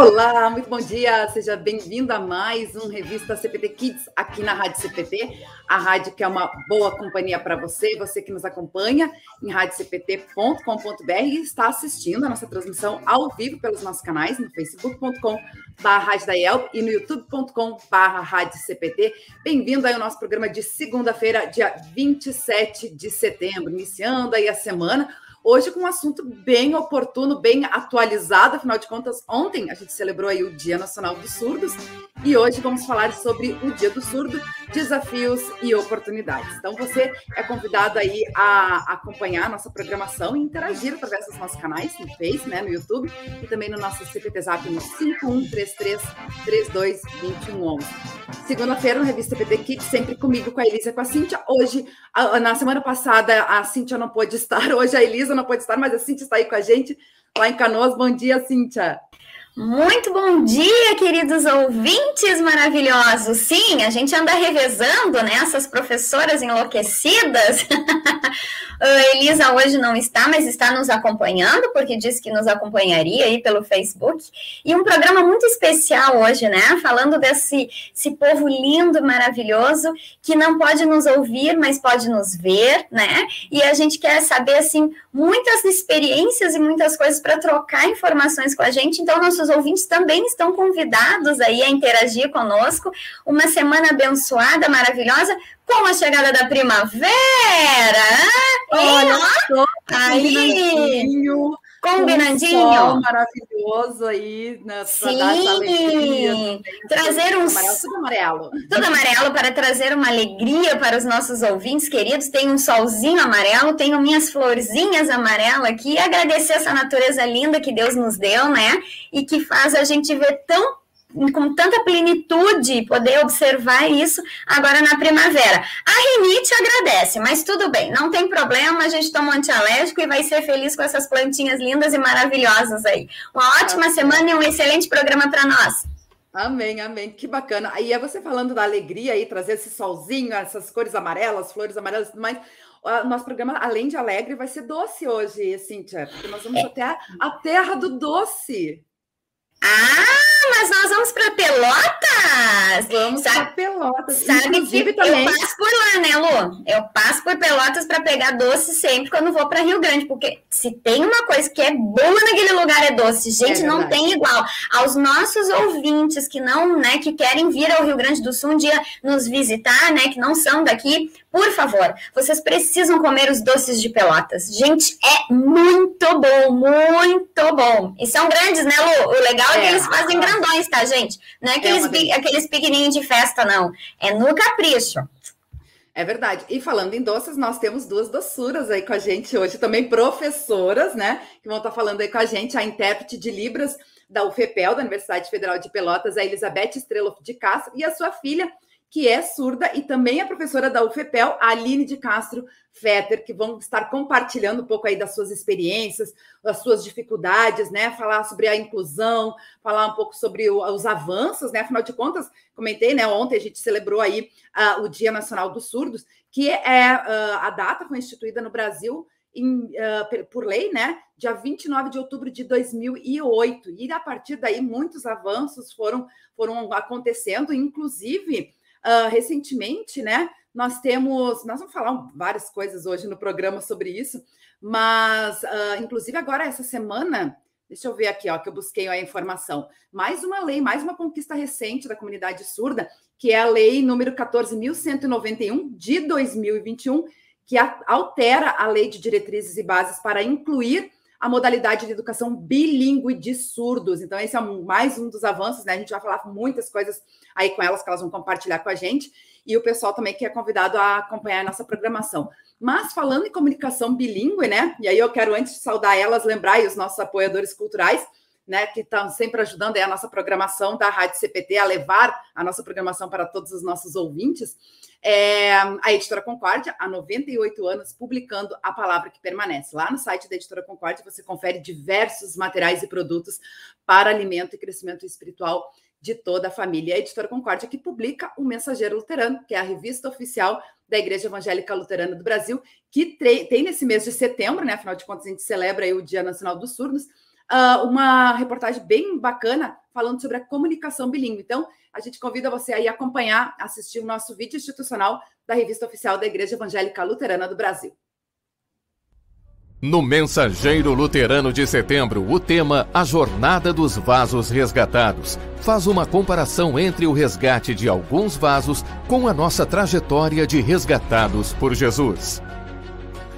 Olá, muito bom dia, seja bem-vindo a mais um Revista CPT Kids aqui na Rádio CPT, a rádio que é uma boa companhia para você, você que nos acompanha em radiocpt.com.br e está assistindo a nossa transmissão ao vivo pelos nossos canais no facebook.com.br e no youtube.com.br CPT. Bem-vindo aí ao nosso programa de segunda-feira, dia 27 de setembro, iniciando aí a semana Hoje com um assunto bem oportuno, bem atualizado, afinal de contas, ontem a gente celebrou aí o Dia Nacional dos Surdos e hoje vamos falar sobre o Dia do Surdo, desafios e oportunidades. Então você é convidado aí a acompanhar a nossa programação e interagir através dos nossos canais no Face, né, no YouTube e também no nosso CPT Zap no 5133 322111. Segunda-feira, no Revista CPT Kids, sempre comigo, com a Elisa e com a Cíntia. Hoje, na semana passada, a Cíntia não pôde estar, hoje a Elisa não pode estar, mas a Cíntia está aí com a gente lá em Canoas. Bom dia, Cíntia. Muito bom dia, queridos ouvintes maravilhosos. Sim, a gente anda revezando, né? Essas professoras enlouquecidas. a Elisa hoje não está, mas está nos acompanhando, porque disse que nos acompanharia aí pelo Facebook. E um programa muito especial hoje, né? Falando desse esse povo lindo, maravilhoso, que não pode nos ouvir, mas pode nos ver, né? E a gente quer saber, assim, muitas experiências e muitas coisas para trocar informações com a gente. Então, nossos ouvintes também estão convidados aí a interagir conosco. Uma semana abençoada, maravilhosa, com a chegada da primavera. Olha aí, combinandinho. Um maravilhoso aí, né, Sim, alegria, trazer um amarelo, tudo amarelo. Tudo amarelo para trazer uma alegria para os nossos ouvintes queridos. Tem um solzinho amarelo, tenho minhas florzinhas amarelas aqui. Agradecer essa natureza linda que Deus nos deu, né? E que faz a gente ver tão com tanta plenitude poder observar isso agora na primavera. A rinite agradece, mas tudo bem, não tem problema, a gente toma um antialérgico e vai ser feliz com essas plantinhas lindas e maravilhosas aí. Uma ótima ah, semana e um excelente programa para nós. Amém, amém, que bacana. Aí é você falando da alegria aí, trazer esse solzinho, essas cores amarelas, flores amarelas e tudo mais. O nosso programa, além de alegre, vai ser doce hoje, Cíntia, porque nós vamos é. até a terra do doce. Ah, mas nós vamos para Pelotas? Vamos para Pelotas. Sabe Inclusive, que também. eu passo por lá, né, Lu? Eu passo por Pelotas para pegar doce sempre quando vou para Rio Grande, porque se tem uma coisa que é boa naquele lugar é doce. Gente, é não tem igual. Aos nossos ouvintes que não, né, que querem vir ao Rio Grande do Sul um dia nos visitar, né, que não são daqui, por favor, vocês precisam comer os doces de Pelotas. Gente, é muito bom, muito bom. E são grandes, né, Lu? O legal é, é que eles fazem grandões, tá, gente? Não é aqueles, é aqueles pequenininhos de festa, não. É no capricho. É verdade. E falando em doces, nós temos duas doçuras aí com a gente hoje, também professoras, né? Que vão estar falando aí com a gente, a intérprete de Libras da UFPEL, da Universidade Federal de Pelotas, a Elizabeth Estrela de Castro, e a sua filha, que é surda e também é professora da UFPEL, a Aline de Castro Fetter, que vão estar compartilhando um pouco aí das suas experiências, das suas dificuldades, né? Falar sobre a inclusão, falar um pouco sobre o, os avanços, né? Afinal de contas, comentei, né? Ontem a gente celebrou aí uh, o Dia Nacional dos Surdos, que é uh, a data foi instituída no Brasil em, uh, por lei, né, dia 29 de outubro de 2008. E a partir daí, muitos avanços foram, foram acontecendo, inclusive Uh, recentemente, né? Nós temos, nós vamos falar várias coisas hoje no programa sobre isso, mas uh, inclusive agora essa semana, deixa eu ver aqui, ó, que eu busquei a informação. Mais uma lei, mais uma conquista recente da comunidade surda, que é a lei número 14.191 de 2021, que altera a lei de diretrizes e bases para incluir a modalidade de educação bilíngue de surdos. Então, esse é mais um dos avanços, né? A gente vai falar muitas coisas aí com elas que elas vão compartilhar com a gente. E o pessoal também que é convidado a acompanhar a nossa programação. Mas falando em comunicação bilíngue, né? E aí eu quero, antes de saudar elas, lembrar os nossos apoiadores culturais, né, que estão sempre ajudando a nossa programação da Rádio CPT a levar a nossa programação para todos os nossos ouvintes. É, a Editora Concórdia, há 98 anos, publicando a palavra que permanece. Lá no site da Editora Concórdia você confere diversos materiais e produtos para alimento e crescimento espiritual de toda a família. A Editora Concórdia que publica o Mensageiro Luterano, que é a revista oficial da Igreja Evangélica Luterana do Brasil, que tem nesse mês de setembro, né? Afinal de contas, a gente celebra o Dia Nacional dos Surdos uh, uma reportagem bem bacana falando sobre a comunicação bilíngue. Então, a gente convida você aí a acompanhar, assistir o nosso vídeo institucional da revista oficial da Igreja Evangélica Luterana do Brasil. No Mensageiro Luterano de Setembro, o tema A Jornada dos Vasos Resgatados faz uma comparação entre o resgate de alguns vasos com a nossa trajetória de resgatados por Jesus.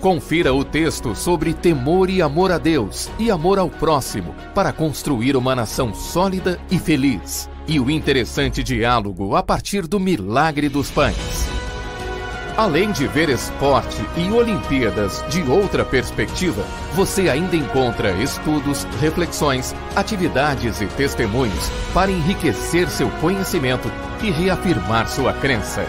Confira o texto sobre temor e amor a Deus e amor ao próximo para construir uma nação sólida e feliz. E o interessante diálogo a partir do milagre dos pães. Além de ver esporte e Olimpíadas de outra perspectiva, você ainda encontra estudos, reflexões, atividades e testemunhos para enriquecer seu conhecimento e reafirmar sua crença.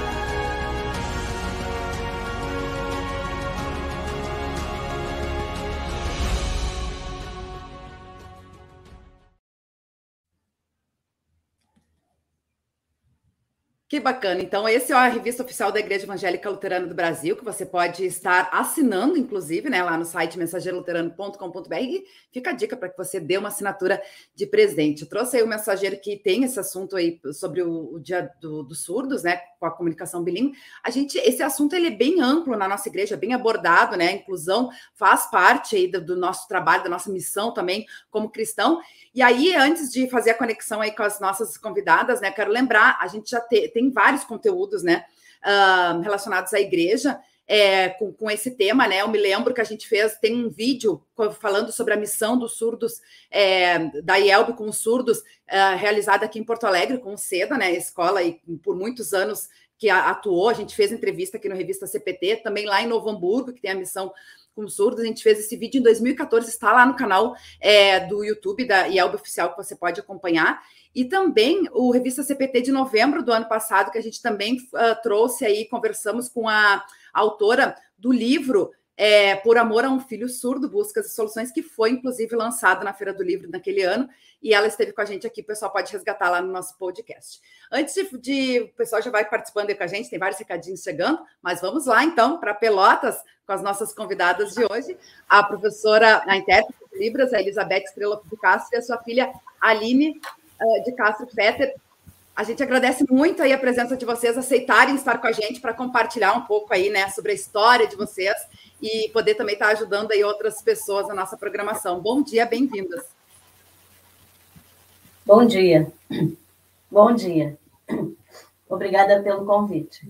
Que bacana. Então, esse é a revista oficial da Igreja Evangélica Luterana do Brasil, que você pode estar assinando, inclusive, né, lá no site mensageiroluterano.com.br. Fica a dica para que você dê uma assinatura de presente. Eu trouxe aí o mensageiro que tem esse assunto aí sobre o, o dia do, dos surdos, né, com a comunicação bilíngue. A gente, esse assunto ele é bem amplo na nossa igreja, bem abordado, né? A inclusão faz parte aí do, do nosso trabalho, da nossa missão também como cristão. E aí, antes de fazer a conexão aí com as nossas convidadas, né, quero lembrar, a gente já te, tem vários conteúdos, né, uh, relacionados à igreja, é, com, com, esse tema, né? Eu me lembro que a gente fez, tem um vídeo falando sobre a missão dos surdos, é, da IELB com os surdos, é, realizada aqui em Porto Alegre, com o SEDA, né? Escola, e por muitos anos que atuou, a gente fez entrevista aqui no Revista CPT, também lá em Novo Hamburgo, que tem a missão com surdos. A gente fez esse vídeo em 2014, está lá no canal é, do YouTube da IELB Oficial, que você pode acompanhar. E também o Revista CPT de novembro do ano passado, que a gente também uh, trouxe aí, conversamos com a, autora do livro é, Por Amor a um Filho Surdo, Buscas e Soluções, que foi, inclusive, lançado na Feira do Livro naquele ano, e ela esteve com a gente aqui, o pessoal pode resgatar lá no nosso podcast. Antes de, de o pessoal já vai participando aí com a gente, tem vários recadinhos chegando, mas vamos lá, então, para Pelotas, com as nossas convidadas de hoje, a professora, a intérprete de Libras, a Elizabeth Estrela de Castro, e a sua filha Aline de Castro Fetter. A gente agradece muito aí a presença de vocês, aceitarem estar com a gente para compartilhar um pouco aí, né, sobre a história de vocês e poder também estar ajudando aí outras pessoas na nossa programação. Bom dia, bem-vindas. Bom dia. Bom dia. Obrigada pelo convite.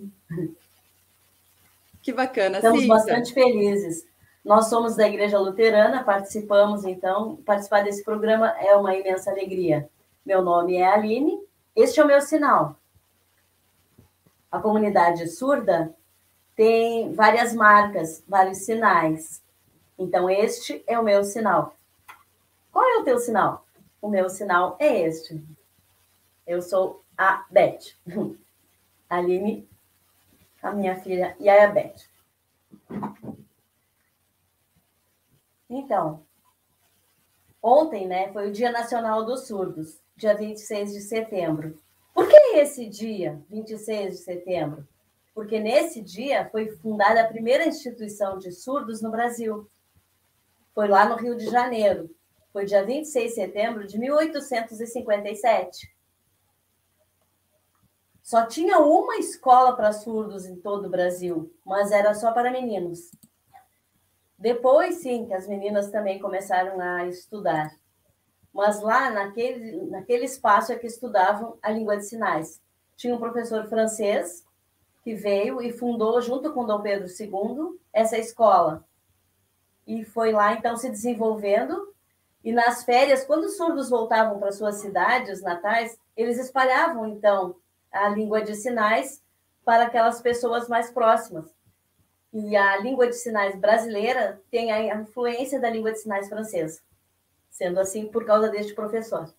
Que bacana. Estamos bastante felizes. Nós somos da Igreja Luterana, participamos, então, participar desse programa é uma imensa alegria. Meu nome é Aline, este é o meu sinal. A comunidade surda tem várias marcas, vários sinais. Então, este é o meu sinal. Qual é o teu sinal? O meu sinal é este. Eu sou a Beth. Aline a minha filha e a Beth. Então, ontem, né, foi o Dia Nacional dos Surdos, dia 26 de setembro. Por que esse dia, 26 de setembro? Porque nesse dia foi fundada a primeira instituição de surdos no Brasil. Foi lá no Rio de Janeiro. Foi dia 26 de setembro de 1857. Só tinha uma escola para surdos em todo o Brasil, mas era só para meninos. Depois, sim, que as meninas também começaram a estudar. Mas lá, naquele, naquele espaço é que estudavam a língua de sinais. Tinha um professor francês que veio e fundou, junto com Dom Pedro II, essa escola. E foi lá, então, se desenvolvendo. E nas férias, quando os surdos voltavam para suas cidades natais, eles espalhavam, então, a língua de sinais para aquelas pessoas mais próximas. E a língua de sinais brasileira tem a influência da língua de sinais francesa, sendo assim por causa deste professor.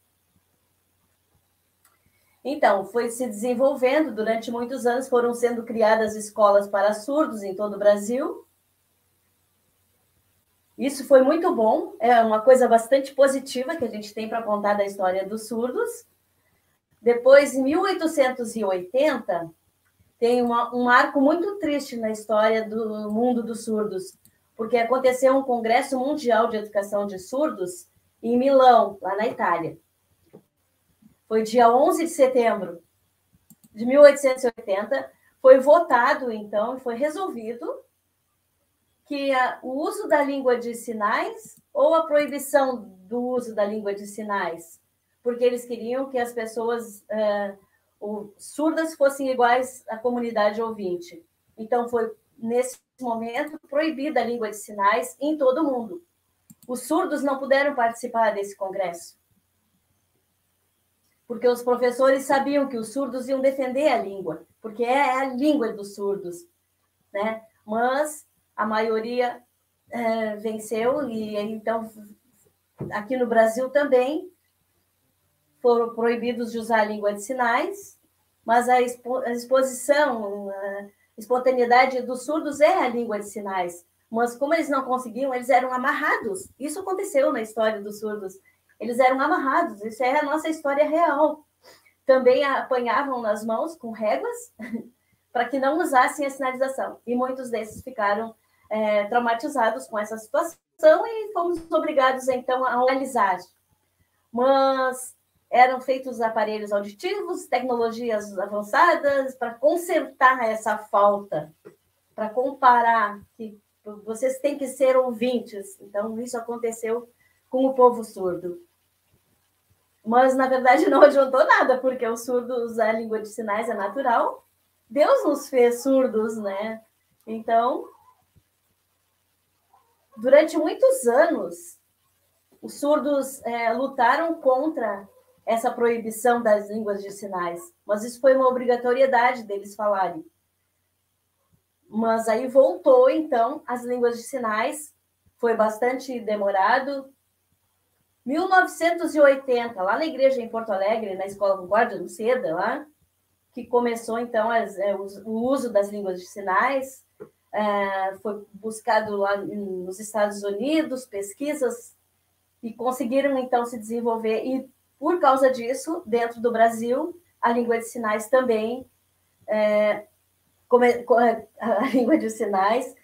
Então, foi se desenvolvendo durante muitos anos, foram sendo criadas escolas para surdos em todo o Brasil. Isso foi muito bom, é uma coisa bastante positiva que a gente tem para contar da história dos surdos. Depois, em 1880, tem uma, um marco muito triste na história do mundo dos surdos, porque aconteceu um Congresso Mundial de Educação de Surdos em Milão, lá na Itália. Foi dia 11 de setembro de 1880, foi votado, então, e foi resolvido que a, o uso da língua de sinais ou a proibição do uso da língua de sinais, porque eles queriam que as pessoas uh, o, surdas fossem iguais à comunidade ouvinte. Então, foi nesse momento proibida a língua de sinais em todo o mundo. Os surdos não puderam participar desse congresso, porque os professores sabiam que os surdos iam defender a língua, porque é a língua dos surdos, né? Mas a maioria é, venceu e então aqui no Brasil também foram proibidos de usar a língua de sinais, mas a, expo a exposição, a espontaneidade dos surdos é a língua de sinais. Mas como eles não conseguiam, eles eram amarrados. Isso aconteceu na história dos surdos. Eles eram amarrados. Isso é a nossa história real. Também apanhavam nas mãos com réguas para que não usassem a sinalização. E muitos desses ficaram é, traumatizados com essa situação e fomos obrigados, então, a analisar. Mas eram feitos aparelhos auditivos, tecnologias avançadas para consertar essa falta, para comparar que vocês têm que ser ouvintes. Então, isso aconteceu com o povo surdo. Mas, na verdade, não adiantou nada, porque o surdo usar a língua de sinais é natural. Deus nos fez surdos, né? Então, durante muitos anos, os surdos é, lutaram contra essa proibição das línguas de sinais, mas isso foi uma obrigatoriedade deles falarem. Mas aí voltou, então, as línguas de sinais, foi bastante demorado. 1980, lá na igreja em Porto Alegre, na Escola Concórdia, no Seda, lá, que começou, então, as, é, o uso das línguas de sinais, é, foi buscado lá nos Estados Unidos, pesquisas, e conseguiram então se desenvolver. E por causa disso, dentro do Brasil, a língua de sinais também, é, come, a língua de sinais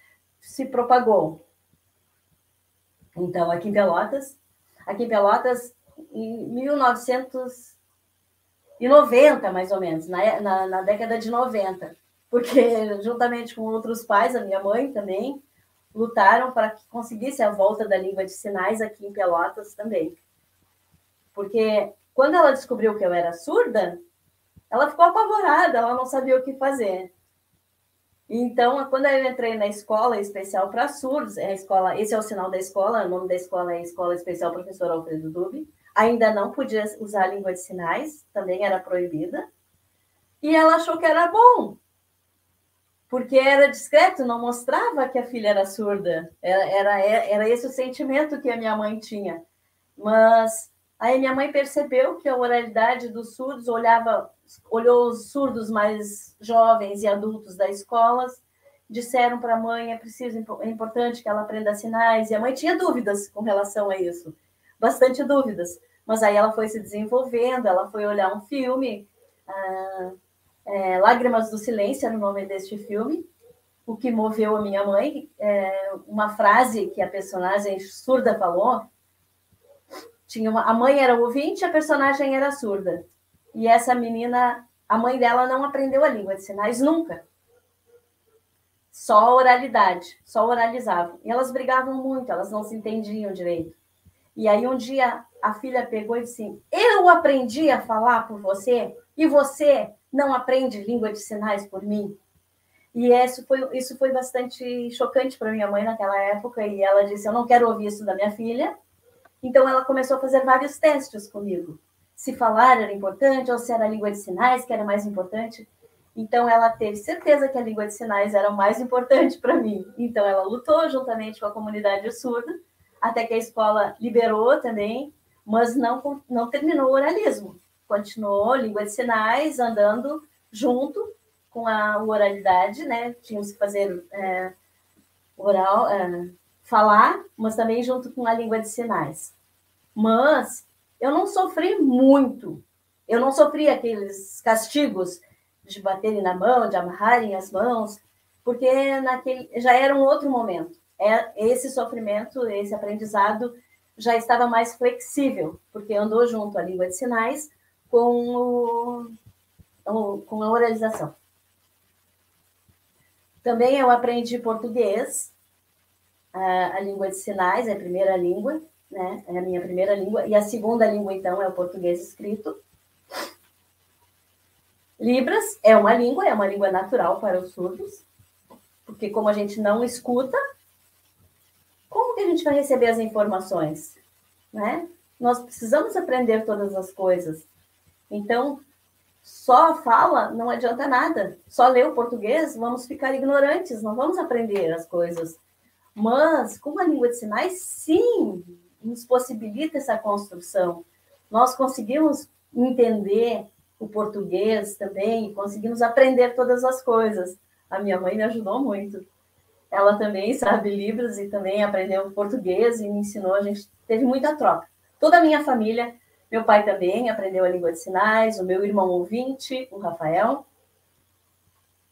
se propagou. Então, aqui em Pelotas, aqui em Pelotas, em 1990, mais ou menos, na, na, na década de 90, porque juntamente com outros pais, a minha mãe também, lutaram para que conseguisse a volta da língua de sinais aqui em Pelotas também. Porque quando ela descobriu que eu era surda, ela ficou apavorada, ela não sabia o que fazer. Então, quando eu entrei na escola especial para surdos, é a escola, esse é o sinal da escola, o nome da escola é Escola Especial Professor Alfredo Dube, ainda não podia usar língua de sinais, também era proibida. E ela achou que era bom, porque era discreto, não mostrava que a filha era surda. Era, era, era esse o sentimento que a minha mãe tinha. Mas aí minha mãe percebeu que a oralidade dos surdos olhava, olhou os surdos mais jovens e adultos da escola, disseram para a mãe é preciso, é importante que ela aprenda sinais. E a mãe tinha dúvidas com relação a isso, bastante dúvidas. Mas aí ela foi se desenvolvendo, ela foi olhar um filme. Ah, é, Lágrimas do Silêncio era o nome deste filme. O que moveu a minha mãe, é, uma frase que a personagem surda falou. Tinha uma, a mãe era ouvinte, a personagem era surda. E essa menina, a mãe dela não aprendeu a língua de sinais nunca. Só oralidade, só oralizavam. E elas brigavam muito, elas não se entendiam direito. E aí um dia a filha pegou e disse: assim, Eu aprendi a falar por você e você não aprende língua de sinais por mim? E isso foi, isso foi bastante chocante para minha mãe naquela época. E ela disse: Eu não quero ouvir isso da minha filha. Então ela começou a fazer vários testes comigo. Se falar era importante ou se era a língua de sinais que era mais importante. Então ela teve certeza que a língua de sinais era o mais importante para mim. Então ela lutou juntamente com a comunidade surda, até que a escola liberou também, mas não, não terminou o oralismo continuou língua de sinais andando junto com a oralidade, né? Tínhamos que fazer é, oral, é, falar, mas também junto com a língua de sinais. Mas eu não sofri muito. Eu não sofri aqueles castigos de baterem na mão, de amarrarem as mãos, porque naquele já era um outro momento. É esse sofrimento, esse aprendizado já estava mais flexível, porque andou junto a língua de sinais com, o, com a oralização. Também eu aprendi português, a, a língua de sinais, é a primeira língua, né? É a minha primeira língua, e a segunda língua, então, é o português escrito. Libras é uma língua, é uma língua natural para os surdos, porque como a gente não escuta, como que a gente vai receber as informações? Né? Nós precisamos aprender todas as coisas. Então, só fala não adianta nada. Só ler o português, vamos ficar ignorantes, não vamos aprender as coisas. Mas, com a língua de sinais, sim, nos possibilita essa construção. Nós conseguimos entender o português também, conseguimos aprender todas as coisas. A minha mãe me ajudou muito. Ela também sabe Libras e também aprendeu português e me ensinou. A gente teve muita troca. Toda a minha família, meu pai também aprendeu a língua de sinais, o meu irmão ouvinte, o Rafael,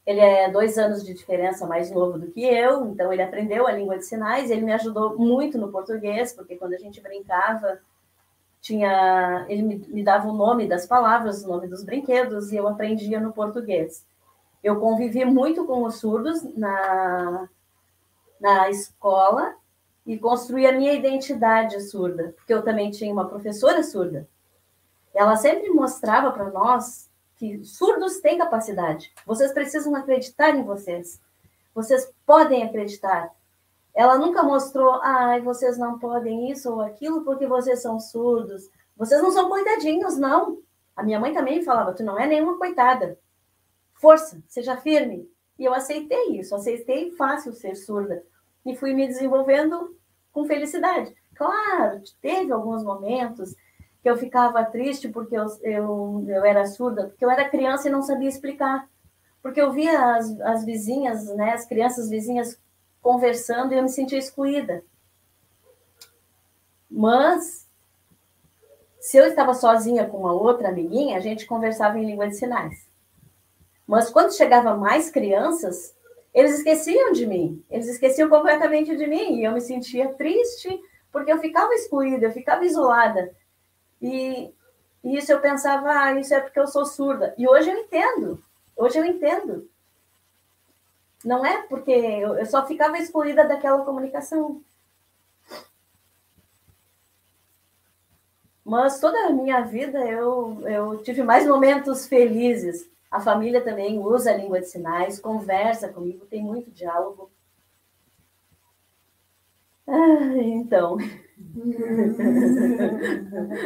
ele é dois anos de diferença mais novo do que eu, então ele aprendeu a língua de sinais. Ele me ajudou muito no português, porque quando a gente brincava, tinha ele me, me dava o nome das palavras, o nome dos brinquedos, e eu aprendia no português. Eu convivi muito com os surdos na, na escola e construí a minha identidade surda, porque eu também tinha uma professora surda. Ela sempre mostrava para nós que surdos têm capacidade. Vocês precisam acreditar em vocês. Vocês podem acreditar. Ela nunca mostrou, ai, vocês não podem isso ou aquilo porque vocês são surdos. Vocês não são coitadinhos, não. A minha mãe também falava, tu não é nenhuma coitada. Força, seja firme. E eu aceitei isso, aceitei fácil ser surda. E fui me desenvolvendo com felicidade. Claro, teve alguns momentos que eu ficava triste porque eu, eu, eu era surda, porque eu era criança e não sabia explicar. Porque eu via as, as vizinhas, né, as crianças vizinhas conversando e eu me sentia excluída. Mas, se eu estava sozinha com uma outra amiguinha, a gente conversava em língua de sinais. Mas quando chegava mais crianças, eles esqueciam de mim, eles esqueciam completamente de mim, e eu me sentia triste porque eu ficava excluída, eu ficava isolada. E, e isso eu pensava, ah, isso é porque eu sou surda. E hoje eu entendo. Hoje eu entendo. Não é porque eu, eu só ficava excluída daquela comunicação. Mas toda a minha vida eu, eu tive mais momentos felizes. A família também usa a língua de sinais, conversa comigo, tem muito diálogo. Ah, então.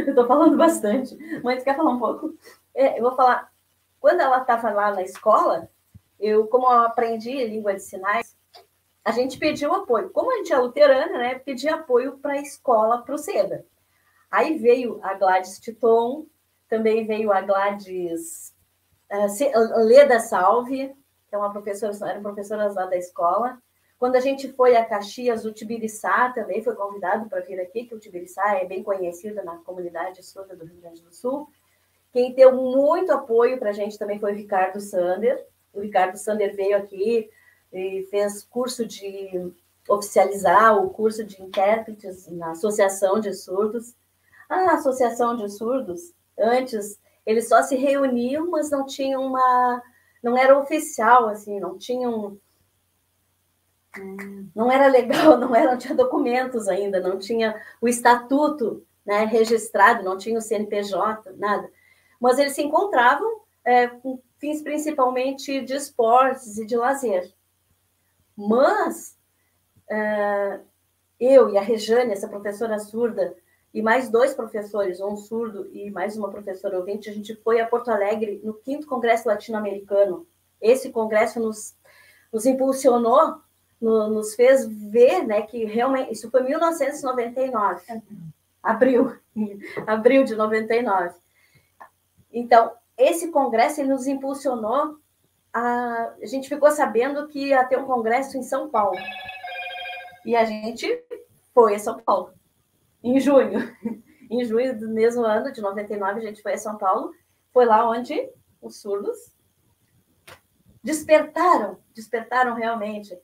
eu estou falando bastante. Mãe, você quer falar um pouco? É, eu vou falar. Quando ela estava lá na escola, eu, como eu aprendi língua de sinais, a gente pediu apoio. Como a gente é luterana, né? Pedi apoio para a escola, para o SEDA. Aí veio a Gladys Titon, também veio a Gladys uh, Leda Salve, que é uma professora, eram professoras lá da escola. Quando a gente foi a Caxias, o Tibiriçá também foi convidado para vir aqui, que o Tibiriçá é bem conhecido na comunidade surda do Rio Grande do Sul. Quem deu muito apoio para a gente também foi o Ricardo Sander. O Ricardo Sander veio aqui e fez curso de oficializar o curso de intérpretes na Associação de Surdos. A Associação de Surdos, antes, eles só se reuniam, mas não tinham uma. não era oficial, assim, não tinham não era legal, não, era, não tinha documentos ainda, não tinha o estatuto né, registrado, não tinha o CNPJ, nada. Mas eles se encontravam é, com fins principalmente de esportes e de lazer. Mas é, eu e a Rejane, essa professora surda, e mais dois professores, um surdo e mais uma professora ouvinte, a gente foi a Porto Alegre no quinto Congresso Latino-Americano. Esse congresso nos, nos impulsionou no, nos fez ver né, que realmente. Isso foi 1999, abril, abril de 99. Então, esse congresso ele nos impulsionou. A, a gente ficou sabendo que ia ter um congresso em São Paulo. E a gente foi a São Paulo, em junho. Em junho do mesmo ano, de 99, a gente foi a São Paulo. Foi lá onde os surdos despertaram, despertaram realmente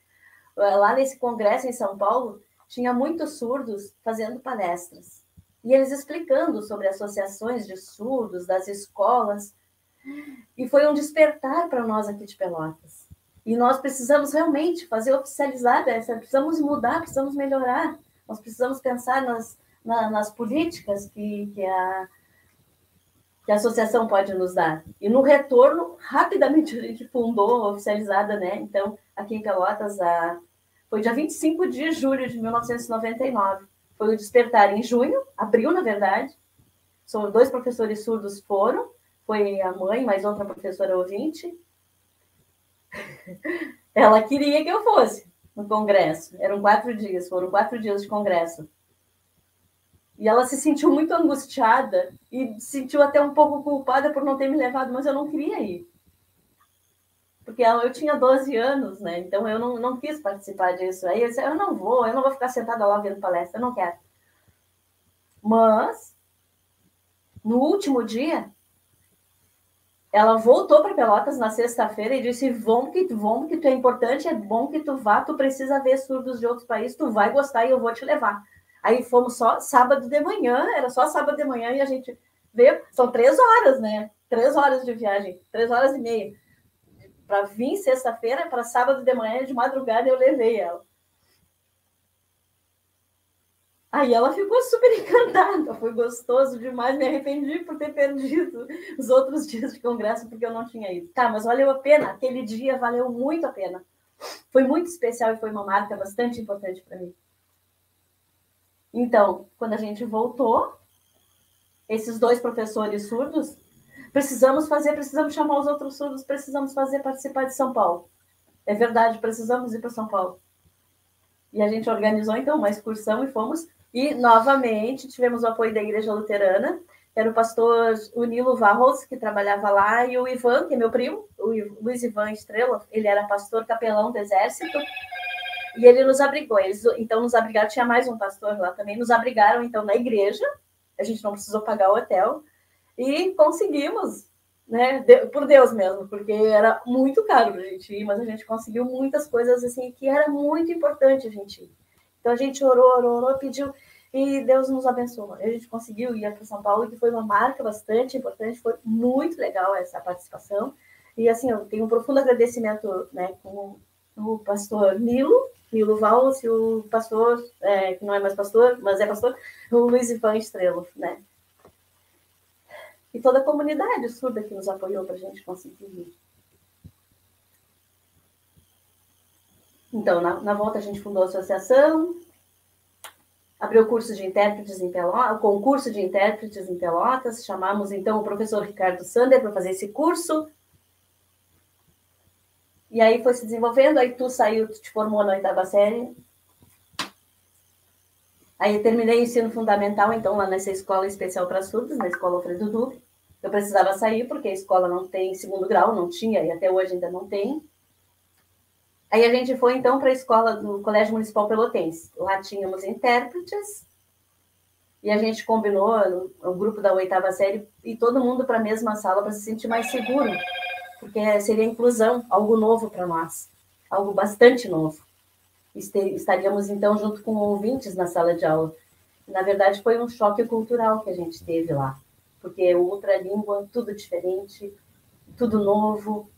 lá nesse congresso em São Paulo, tinha muitos surdos fazendo palestras. E eles explicando sobre associações de surdos, das escolas. E foi um despertar para nós aqui de Pelotas. E nós precisamos realmente fazer oficializar essa, precisamos mudar, precisamos melhorar. Nós precisamos pensar nas, na, nas políticas que, que, a, que a associação pode nos dar. E no retorno, rapidamente a gente fundou, oficializada, né? Então, aqui em Pelotas, a, foi dia 25 de julho de 1999. Foi o despertar em junho, abril, na verdade. São dois professores surdos foram, foi a mãe, mais outra professora ouvinte. Ela queria que eu fosse no congresso. Eram quatro dias, foram quatro dias de congresso. E ela se sentiu muito angustiada e se sentiu até um pouco culpada por não ter me levado, mas eu não queria ir porque eu tinha 12 anos, né? Então eu não, não quis participar disso. Aí eu disse, eu não vou, eu não vou ficar sentada lá vendo palestra, eu não quero. Mas, no último dia, ela voltou para Pelotas na sexta-feira e disse: Vamos que, vamos que tu é importante, é bom que tu vá, tu precisa ver surdos de outros países, tu vai gostar e eu vou te levar. Aí fomos só sábado de manhã, era só sábado de manhã e a gente veio. São três horas, né? Três horas de viagem, três horas e meia para vir sexta-feira, para sábado de manhã, de madrugada, eu levei ela. Aí ela ficou super encantada, foi gostoso demais, me arrependi por ter perdido os outros dias de congresso porque eu não tinha ido. Tá, mas valeu a pena, aquele dia valeu muito a pena. Foi muito especial e foi uma marca bastante importante para mim. Então, quando a gente voltou, esses dois professores surdos Precisamos fazer, precisamos chamar os outros surdos, precisamos fazer participar de São Paulo. É verdade, precisamos ir para São Paulo. E a gente organizou então uma excursão e fomos. E novamente tivemos o apoio da Igreja Luterana, que era o pastor o Nilo Varros, que trabalhava lá, e o Ivan, que é meu primo, o Luiz Ivan Estrela, ele era pastor capelão do Exército, e ele nos abrigou. Eles, então, nos abrigaram, tinha mais um pastor lá também, nos abrigaram então na igreja, a gente não precisou pagar o hotel, e conseguimos, né? por Deus mesmo, porque era muito caro a gente ir, mas a gente conseguiu muitas coisas assim que era muito importante a gente ir. Então a gente orou, orou, orou, pediu e Deus nos abençoou. A gente conseguiu ir para São Paulo, que foi uma marca bastante importante, foi muito legal essa participação. E assim, eu tenho um profundo agradecimento né, com o pastor Nilo, Nilo Valls, e o pastor, é, que não é mais pastor, mas é pastor, o Luiz Ivan Estrela, né? E toda a comunidade surda que nos apoiou para a gente conseguir ir. Então, na, na, volta a gente fundou a associação, abriu curso de intérpretes em Pelotas, concurso de intérpretes em Pelotas, chamamos então o professor Ricardo Sander para fazer esse curso. E aí foi se desenvolvendo, aí tu saiu, tu te formou na oitava série. Aí terminei o ensino fundamental, então, lá nessa escola especial para surdos, na escola Alfredo Duque. Eu precisava sair porque a escola não tem segundo grau, não tinha, e até hoje ainda não tem. Aí a gente foi então para a escola do Colégio Municipal Pelotense. Lá tínhamos intérpretes, e a gente combinou o grupo da oitava série e todo mundo para a mesma sala para se sentir mais seguro, porque seria inclusão, algo novo para nós, algo bastante novo. Estaríamos então junto com ouvintes na sala de aula. Na verdade, foi um choque cultural que a gente teve lá porque é outra língua, tudo diferente, tudo novo,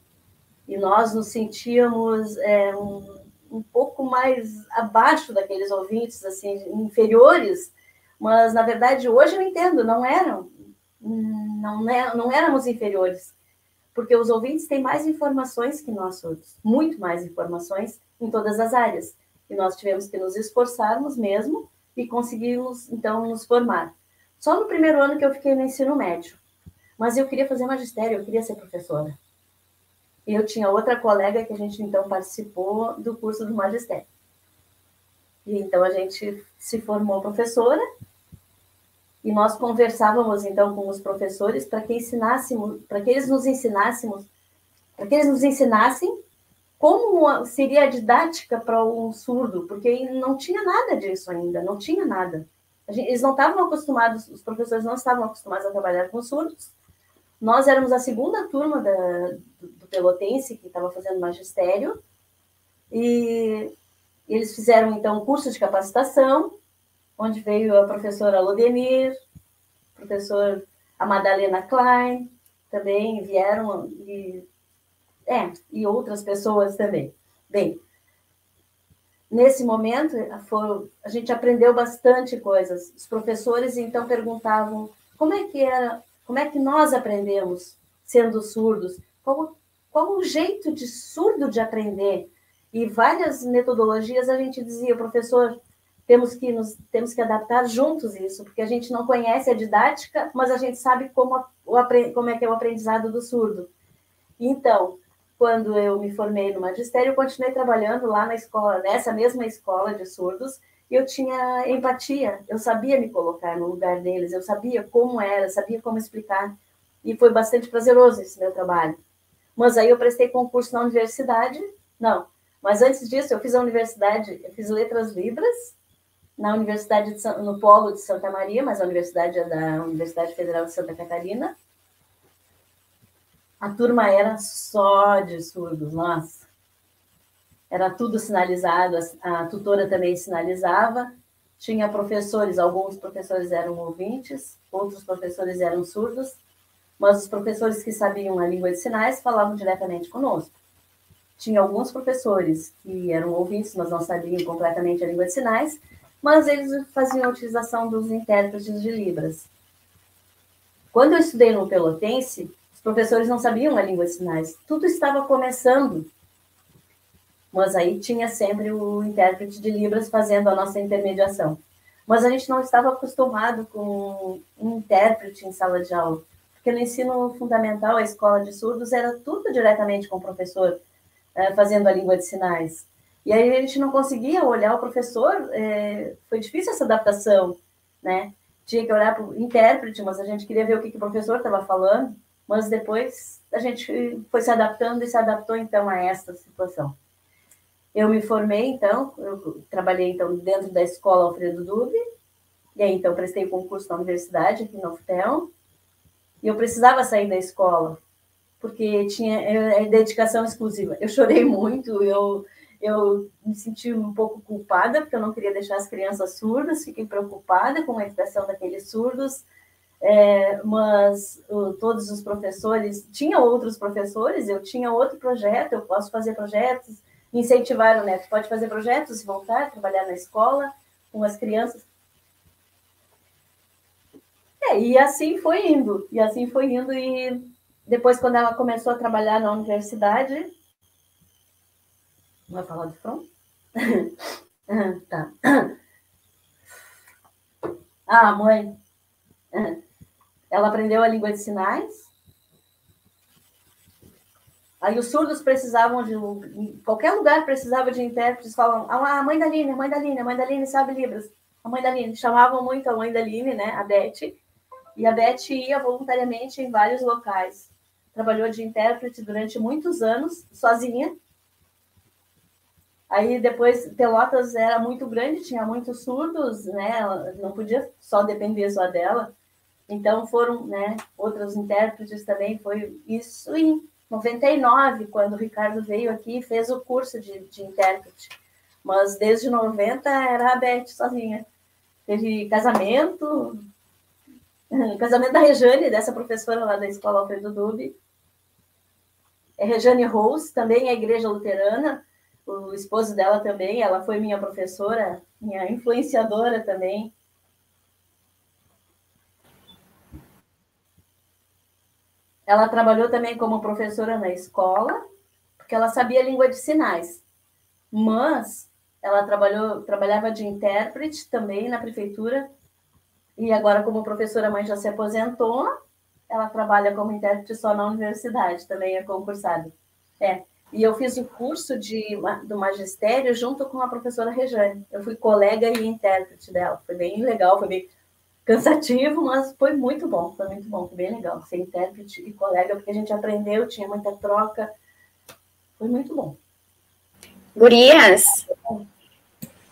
e nós nos sentíamos é, um, um pouco mais abaixo daqueles ouvintes, assim, inferiores, mas na verdade hoje eu entendo, não eram, não, né, não éramos inferiores, porque os ouvintes têm mais informações que nós outros, muito mais informações em todas as áreas, e nós tivemos que nos esforçarmos mesmo e conseguimos então nos formar. Só no primeiro ano que eu fiquei no ensino médio. Mas eu queria fazer magistério, eu queria ser professora. E eu tinha outra colega que a gente então participou do curso do magistério. E então a gente se formou professora e nós conversávamos então com os professores para que ensinássemos, para que eles nos ensinássemos, para que eles nos ensinassem como seria a didática para um surdo, porque não tinha nada disso ainda, não tinha nada. Eles não estavam acostumados, os professores não estavam acostumados a trabalhar com surdos. Nós éramos a segunda turma da, do, do Pelotense que estava fazendo magistério. E, eles fizeram, então, um curso de capacitação, onde veio a professora Lodenir, professor a Madalena Klein, também vieram, e, é, e outras pessoas também. Bem, nesse momento, a gente aprendeu bastante coisas. Os professores, então, perguntavam como é que era, como é que nós aprendemos sendo surdos, qual, qual o jeito de surdo de aprender, e várias metodologias a gente dizia, professor, temos que nos temos que adaptar juntos isso, porque a gente não conhece a didática, mas a gente sabe como, o, como é que é o aprendizado do surdo. Então, quando eu me formei no magistério, eu continuei trabalhando lá na escola, nessa mesma escola de surdos, e eu tinha empatia, eu sabia me colocar no lugar deles, eu sabia como era, sabia como explicar, e foi bastante prazeroso esse meu trabalho. Mas aí eu prestei concurso na universidade, não, mas antes disso, eu fiz a universidade, eu fiz letras libras na Universidade de, no Polo de Santa Maria, mas a universidade é da Universidade Federal de Santa Catarina. A turma era só de surdos, nossa. Era tudo sinalizado, a, tutora também sinalizava. Tinha professores, alguns professores eram ouvintes, outros professores eram surdos, mas os professores que sabiam a língua de sinais falavam diretamente conosco tinha alguns professores que eram ouvintes, mas não sabiam completamente a língua de sinais, mas eles faziam a utilização dos intérpretes de Libras. Quando eu estudei no Pelotense, os professores não sabiam a língua de sinais, tudo estava começando. Mas aí tinha sempre o intérprete de Libras fazendo a nossa intermediação. Mas a gente não estava acostumado com um intérprete em sala de aula, porque no ensino fundamental, a escola de surdos era tudo diretamente com o professor é, fazendo a língua de sinais. E aí a gente não conseguia olhar o professor, é, foi difícil essa adaptação, né? Tinha que olhar para o intérprete, mas a gente queria ver o que, que o professor estava falando, mas depois a gente foi se adaptando e se adaptou então a esta situação. Eu me formei então, eu trabalhei então dentro da escola Alfredo Dube, e aí então prestei concurso na universidade aqui no UFPEL, e eu precisava sair da escola, porque tinha é, é, dedicação exclusiva. Eu chorei muito, eu, eu me senti um pouco culpada, porque eu não queria deixar as crianças surdas, fiquei preocupada com a educação daqueles surdos, é, mas uh, todos os professores, tinha outros professores, eu tinha outro projeto, eu posso fazer projetos, incentivar o neto, pode fazer projetos, voltar, trabalhar na escola com as crianças. É, e assim foi indo, e assim foi indo, e depois, quando ela começou a trabalhar na universidade. Vai falar de front? tá. Ah, mãe. Ela aprendeu a língua de sinais. Aí os surdos precisavam de. Em qualquer lugar precisava de intérpretes. Falam, ah, a mãe da Line, a mãe da Line, a mãe da Line sabe Libras. A mãe da Line. Chamavam muito a mãe da Line, né? A Beth. E a Beth ia voluntariamente em vários locais trabalhou de intérprete durante muitos anos, sozinha. Aí depois Pelotas era muito grande, tinha muitos surdos, né? Ela não podia só depender só dela. Então foram, né, outros intérpretes também, foi isso em 99, quando o Ricardo veio aqui e fez o curso de, de intérprete. Mas desde 90 era a Beth sozinha. Teve casamento, casamento da Rejane, dessa professora lá da escola Alfredo Dube. É Rejane Rose, também é igreja luterana. O esposo dela também, ela foi minha professora, minha influenciadora também. Ela trabalhou também como professora na escola, porque ela sabia língua de sinais. Mas ela trabalhou, trabalhava de intérprete também na prefeitura e agora, como professora, mãe já se aposentou, ela trabalha como intérprete só na universidade, também é concursada. É. E eu fiz o curso de, do magistério junto com a professora Rejane. Eu fui colega e intérprete dela. Foi bem legal, foi bem cansativo, mas foi muito bom, foi muito bom, foi bem legal ser intérprete e colega, porque a gente aprendeu, tinha muita troca. Foi muito bom. Gurias,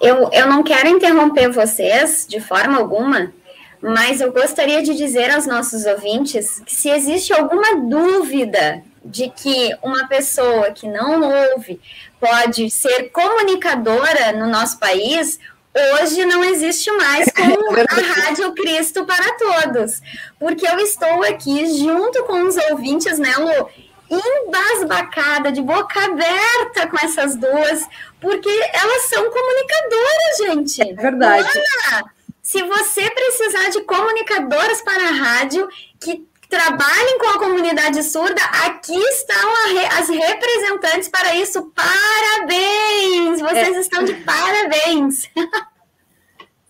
eu, eu não quero interromper vocês de forma alguma, mas eu gostaria de dizer aos nossos ouvintes que se existe alguma dúvida de que uma pessoa que não ouve pode ser comunicadora no nosso país, hoje não existe mais como é a Rádio Cristo para Todos. Porque eu estou aqui junto com os ouvintes, né, Lu? Embasbacada, de boca aberta com essas duas, porque elas são comunicadoras, gente. É verdade. Ana, se você precisar de comunicadoras para a rádio que trabalhem com a comunidade surda, aqui estão as representantes para isso. Parabéns! Vocês é. estão de parabéns!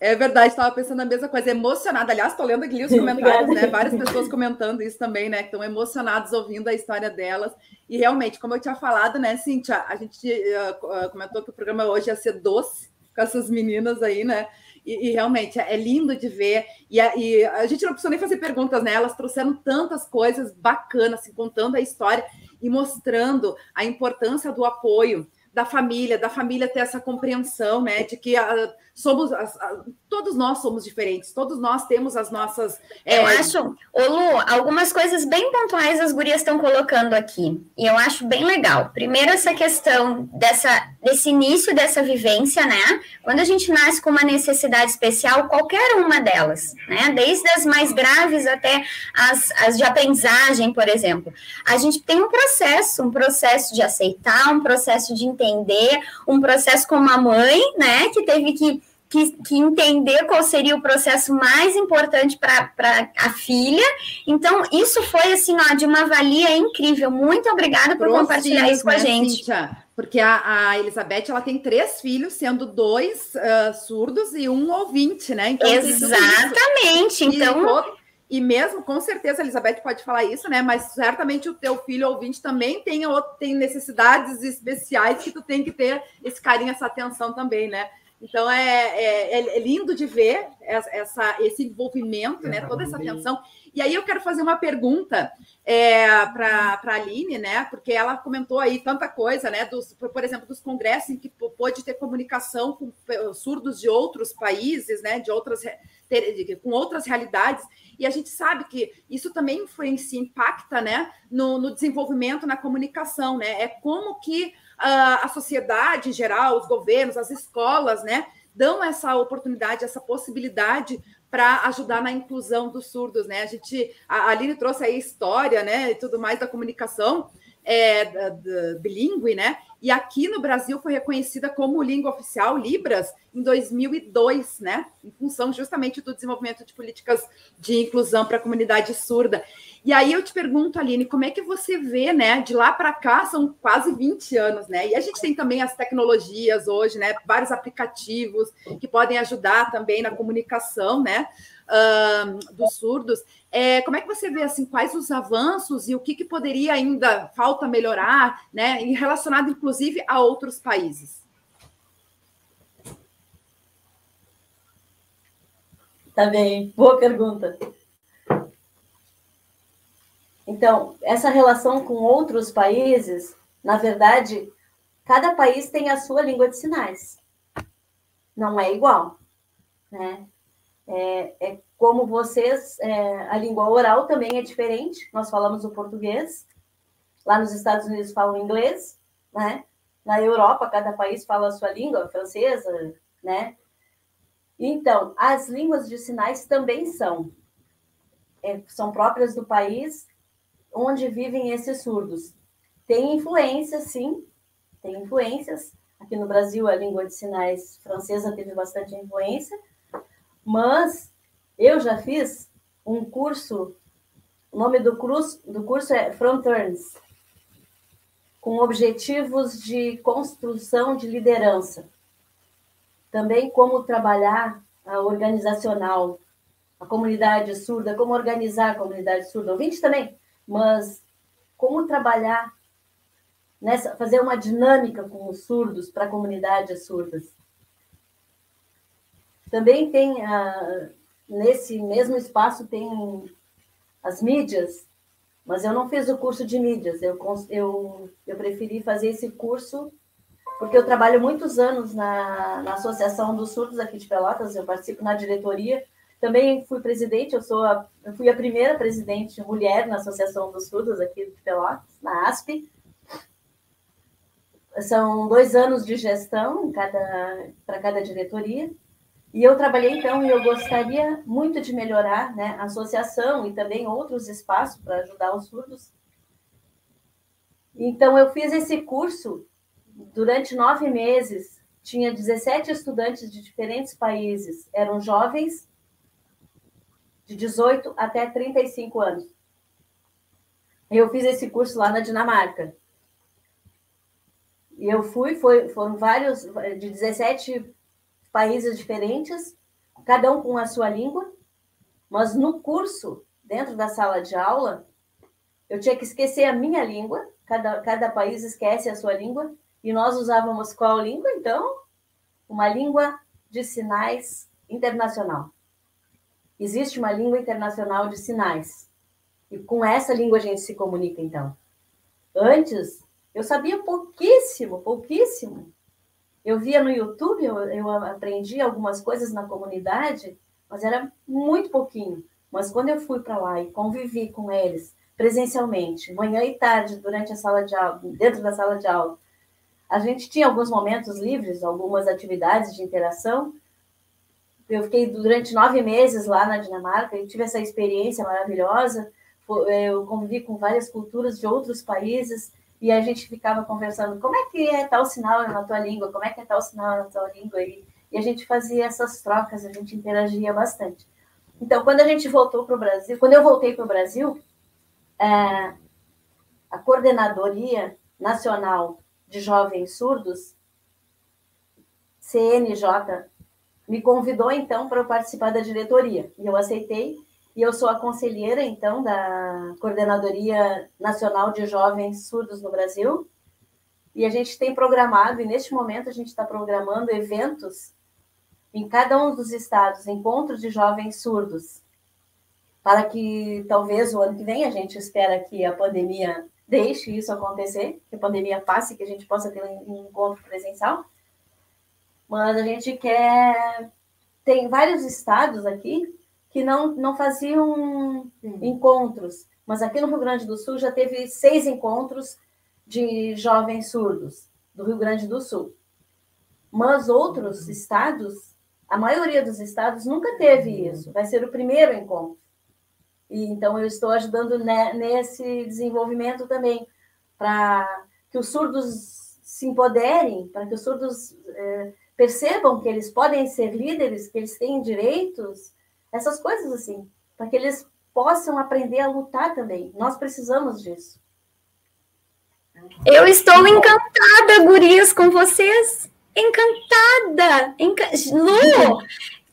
É verdade, estava pensando a mesma coisa, emocionada. Aliás, estou lendo aqui os comentários, né? Várias pessoas comentando isso também, né? Que estão emocionados ouvindo a história delas. E realmente, como eu tinha falado, né, Cíntia, a gente uh, comentou que o programa hoje ia ser doce com essas meninas aí, né? E, e, realmente é lindo de ver. E a, e a, gente não precisa nem fazer perguntas, né? Elas trouxeram tantas coisas bacanas, assim, contando a história e mostrando a importância do apoio da família, da família ter essa compreensão, né? De que a, somos a, todos nós somos diferentes, todos nós temos as nossas. É... Eu acho, ô Lu, algumas coisas bem pontuais as gurias estão colocando aqui, e eu acho bem legal. Primeiro, essa questão dessa, desse início dessa vivência, né? Quando a gente nasce com uma necessidade especial, qualquer uma delas, né? Desde as mais graves até as, as de aprendizagem, por exemplo. A gente tem um processo, um processo de aceitar, um processo de entender, um processo como a mãe, né? Que teve que que, que, entender qual seria o processo mais importante para a filha. Então, isso foi assim, ó, de uma valia incrível. Muito obrigada por compartilhar isso com a né, gente. Cíntia? Porque a, a, Elizabeth ela tem três filhos, sendo dois uh, surdos e um ouvinte, né? Então, Exatamente. Então. E, e mesmo, com certeza, a Elizabeth pode falar isso, né? Mas certamente o teu filho ouvinte também tem, tem necessidades especiais que tu tem que ter esse carinho, essa atenção também, né? Então é, é, é, lindo de ver essa, esse envolvimento, né? Toda essa atenção. E aí eu quero fazer uma pergunta é, para a Aline, né? Porque ela comentou aí tanta coisa, né? Dos, por exemplo, dos congressos em que pôde ter comunicação com surdos de outros países, né? De outras com outras realidades. E a gente sabe que isso também influencia, impacta, né? No, no desenvolvimento, na comunicação, né? É como que a sociedade em geral, os governos, as escolas, né, dão essa oportunidade, essa possibilidade para ajudar na inclusão dos surdos, né? A gente, a Aline trouxe aí história, né, e tudo mais da comunicação é, da, da, bilíngue, né? E aqui no Brasil foi reconhecida como língua oficial Libras em 2002, né? Em função justamente do desenvolvimento de políticas de inclusão para a comunidade surda. E aí eu te pergunto, Aline, como é que você vê, né? De lá para cá são quase 20 anos, né? E a gente tem também as tecnologias hoje, né? Vários aplicativos que podem ajudar também na comunicação, né? Uh, dos surdos. É, como é que você vê assim quais os avanços e o que, que poderia ainda falta melhorar, né? Relacionado inclusive a outros países? Tá bem, boa pergunta. Então, essa relação com outros países, na verdade, cada país tem a sua língua de sinais. Não é igual, né? É, é como vocês, é, a língua oral também é diferente. Nós falamos o português, lá nos Estados Unidos falam inglês, né? Na Europa, cada país fala a sua língua, francesa, né? Então, as línguas de sinais também são, é, são próprias do país onde vivem esses surdos. Tem influência, sim, tem influências. Aqui no Brasil, a língua de sinais francesa teve bastante influência, mas eu já fiz um curso, o nome do curso, do curso é Fronturns, com objetivos de construção de liderança. Também como trabalhar a organizacional, a comunidade surda, como organizar a comunidade surda. Ouvinte também, mas como trabalhar nessa, fazer uma dinâmica com os surdos para comunidades surdas. Também tem a, nesse mesmo espaço tem as mídias, mas eu não fiz o curso de mídias, eu, eu, eu preferi fazer esse curso porque eu trabalho muitos anos na, na Associação dos Surdos aqui de Pelotas, eu participo na diretoria, Também fui presidente, eu sou a, eu fui a primeira presidente mulher na Associação dos Surdos aqui de Pelotas, na ASP. São dois anos de gestão para cada diretoria. E eu trabalhei, então, e eu gostaria muito de melhorar né, a associação e também outros espaços para ajudar os surdos. Então, eu fiz esse curso durante nove meses. Tinha 17 estudantes de diferentes países, eram jovens de 18 até 35 anos. Eu fiz esse curso lá na Dinamarca. E eu fui, foi, foram vários, de 17 países diferentes, cada um com a sua língua, mas no curso, dentro da sala de aula, eu tinha que esquecer a minha língua, cada, cada país esquece a sua língua, e nós usávamos qual língua, então? Uma língua de sinais internacional. Existe uma língua internacional de sinais. E com essa língua a gente se comunica, então. Antes, eu sabia pouquíssimo, pouquíssimo. Eu via no YouTube, eu, eu aprendi algumas coisas na comunidade, mas era muito pouquinho. Mas quando eu fui para lá e convivi com eles presencialmente, manhã e tarde, durante a sala de aula, dentro da sala de aula, a gente tinha alguns momentos livres, algumas atividades de interação. Eu fiquei durante nove meses lá na Dinamarca e tive essa experiência maravilhosa. Eu convivi com várias culturas de outros países e a gente ficava conversando, como é que é tal sinal na tua língua, como é que é tal sinal na tua língua, e, e a gente fazia essas trocas, a gente interagia bastante. Então, quando a gente voltou para o Brasil, quando eu voltei para o Brasil, é, a Coordenadoria Nacional de Jovens Surdos, CNJ, me convidou então para participar da diretoria, e eu aceitei, e eu sou a conselheira, então, da Coordenadoria Nacional de Jovens Surdos no Brasil. E a gente tem programado, e neste momento a gente está programando eventos em cada um dos estados, encontros de jovens surdos, para que talvez o ano que vem a gente espera que a pandemia deixe isso acontecer, que a pandemia passe, que a gente possa ter um encontro presencial. Mas a gente quer. Tem vários estados aqui que não, não faziam encontros. Mas aqui no Rio Grande do Sul já teve seis encontros de jovens surdos do Rio Grande do Sul. Mas outros uhum. estados, a maioria dos estados nunca teve uhum. isso. Vai ser o primeiro encontro. E, então eu estou ajudando nesse desenvolvimento também para que os surdos se empoderem, para que os surdos é, percebam que eles podem ser líderes, que eles têm direitos essas coisas assim, para que eles possam aprender a lutar também. Nós precisamos disso. Eu estou encantada, gurias, com vocês. Encantada! Enca... Lu,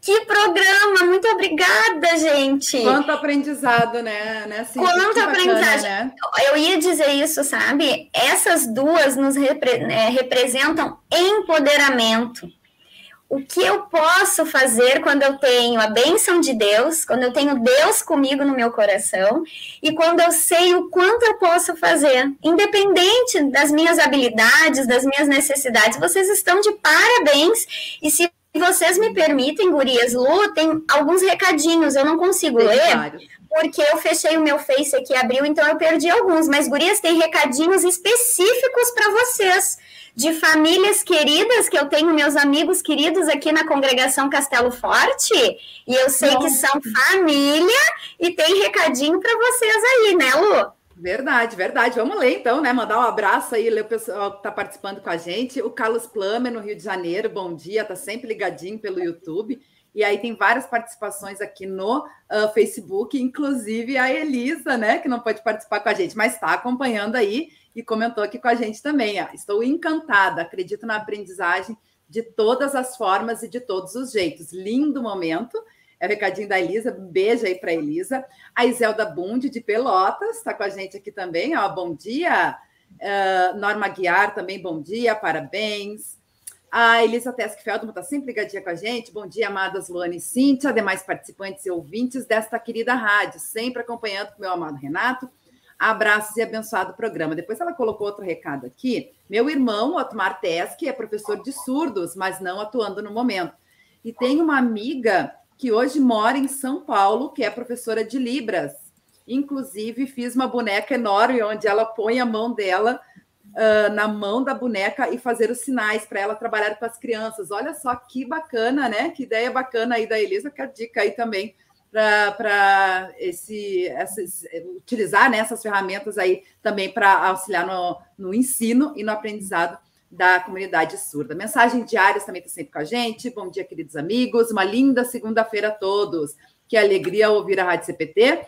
que programa! Muito obrigada, gente! Quanto aprendizado, né? né? Assim, Quanto aprendizado! Né? Eu ia dizer isso, sabe? Essas duas nos repre... né, representam empoderamento o que eu posso fazer quando eu tenho a bênção de Deus, quando eu tenho Deus comigo no meu coração e quando eu sei o quanto eu posso fazer, independente das minhas habilidades, das minhas necessidades. Vocês estão de parabéns e se vocês me permitem, gurias, Lu, tem alguns recadinhos, eu não consigo tem ler. Vários porque eu fechei o meu Face aqui, abriu, então eu perdi alguns. Mas, gurias, tem recadinhos específicos para vocês de famílias queridas, que eu tenho meus amigos queridos aqui na congregação Castelo Forte, e eu sei Nossa. que são família, e tem recadinho para vocês aí, né, Lu? Verdade, verdade. Vamos ler então, né? Mandar um abraço aí, ler o pessoal que está participando com a gente. O Carlos Plamer, no Rio de Janeiro, bom dia, tá sempre ligadinho pelo YouTube. E aí tem várias participações aqui no uh, Facebook, inclusive a Elisa, né? Que não pode participar com a gente, mas está acompanhando aí e comentou aqui com a gente também. Estou encantada, acredito na aprendizagem de todas as formas e de todos os jeitos. Lindo momento. É o recadinho da Elisa, beijo aí para Elisa. A Iselda Bund, de Pelotas, está com a gente aqui também. Ó, bom dia. Uh, Norma Guiar também, bom dia, parabéns. A Elisa Teskfeldman está sempre ligadinha com a gente. Bom dia, amadas Luane e Cíntia, demais participantes e ouvintes desta querida rádio, sempre acompanhando com meu amado Renato Abraços e abençoado programa. Depois ela colocou outro recado aqui. Meu irmão, Otmar Tesk, é professor de surdos, mas não atuando no momento. E tem uma amiga que hoje mora em São Paulo, que é professora de Libras. Inclusive, fiz uma boneca enorme onde ela põe a mão dela uh, na mão da boneca e fazer os sinais para ela trabalhar com as crianças. Olha só que bacana, né? Que ideia bacana aí da Elisa, que a dica aí também para esse, utilizar né, essas ferramentas aí também para auxiliar no, no ensino e no aprendizado da comunidade surda. Mensagem diárias também está sempre com a gente. Bom dia, queridos amigos. Uma linda segunda-feira a todos. Que alegria ouvir a Rádio CPT.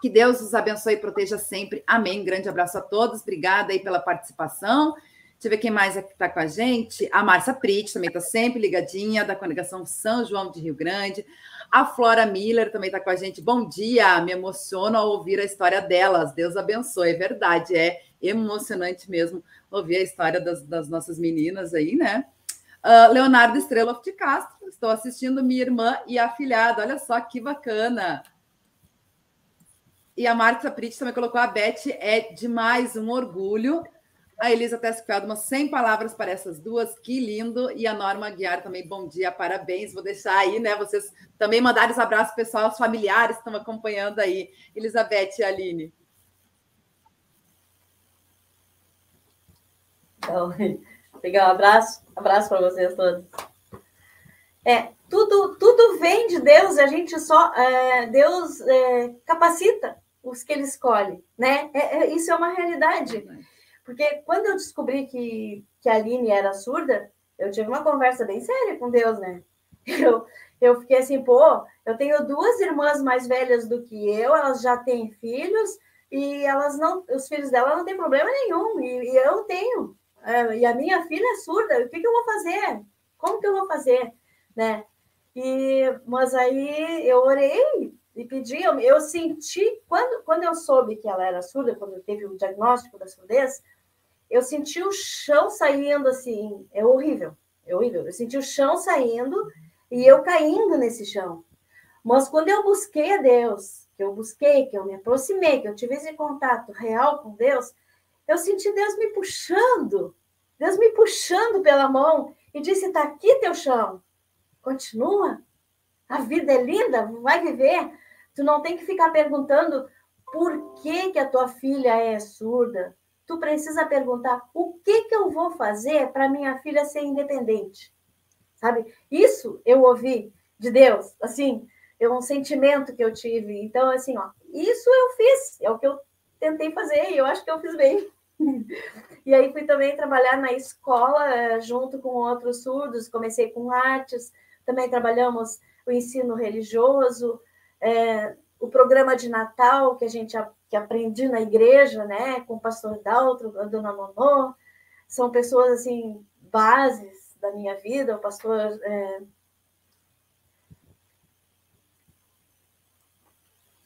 Que Deus os abençoe e proteja sempre. Amém. Grande abraço a todos. Obrigada aí pela participação. Deixa eu ver quem mais está com a gente. A Márcia Prit também está sempre ligadinha, da Congregação São João de Rio Grande. A Flora Miller também está com a gente. Bom dia, me emociono ao ouvir a história delas. Deus abençoe. É verdade, é emocionante mesmo ouvir a história das, das nossas meninas aí, né? Uh, Leonardo Estrela de Castro, estou assistindo minha irmã e afilhada. Olha só que bacana. E a Marta Prit também colocou a Beth, é demais, um orgulho. A Elisa Tesqueldo, sem palavras para essas duas, que lindo. E a Norma Guiar também, bom dia, parabéns. Vou deixar aí, né? Vocês também mandaram os abraços pessoal, os familiares que estão acompanhando aí, Elizabeth e Aline. Então, pegar um abraço, abraço para vocês todos. É, tudo, tudo vem de Deus, a gente só, é, Deus é, capacita os que Ele escolhe, né? É, é isso é uma realidade. Porque quando eu descobri que, que a Aline era surda, eu tive uma conversa bem séria com Deus, né? Eu, eu fiquei assim, pô, eu tenho duas irmãs mais velhas do que eu, elas já têm filhos, e elas não, os filhos dela não têm problema nenhum, e, e eu tenho. É, e a minha filha é surda, o que, que eu vou fazer? Como que eu vou fazer? Né? E, mas aí eu orei e pedi, eu, eu senti, quando, quando eu soube que ela era surda, quando teve o diagnóstico da surdez, eu senti o chão saindo assim, é horrível, é horrível. Eu senti o chão saindo e eu caindo nesse chão. Mas quando eu busquei a Deus, que eu busquei, que eu me aproximei, que eu tive esse contato real com Deus, eu senti Deus me puxando, Deus me puxando pela mão e disse: está aqui teu chão, continua. A vida é linda, vai viver. Tu não tem que ficar perguntando por que, que a tua filha é surda, tu precisa perguntar o que, que eu vou fazer para minha filha ser independente. Sabe? Isso eu ouvi de Deus, assim, é um sentimento que eu tive. Então, assim, ó, isso eu fiz, é o que eu tentei fazer e eu acho que eu fiz bem. e aí fui também trabalhar na escola eh, junto com outros surdos, comecei com artes, também trabalhamos o ensino religioso, é, o programa de Natal que a gente que aprendi na igreja, né, com o pastor Daltro, a dona Monô, são pessoas assim bases da minha vida, o pastor é...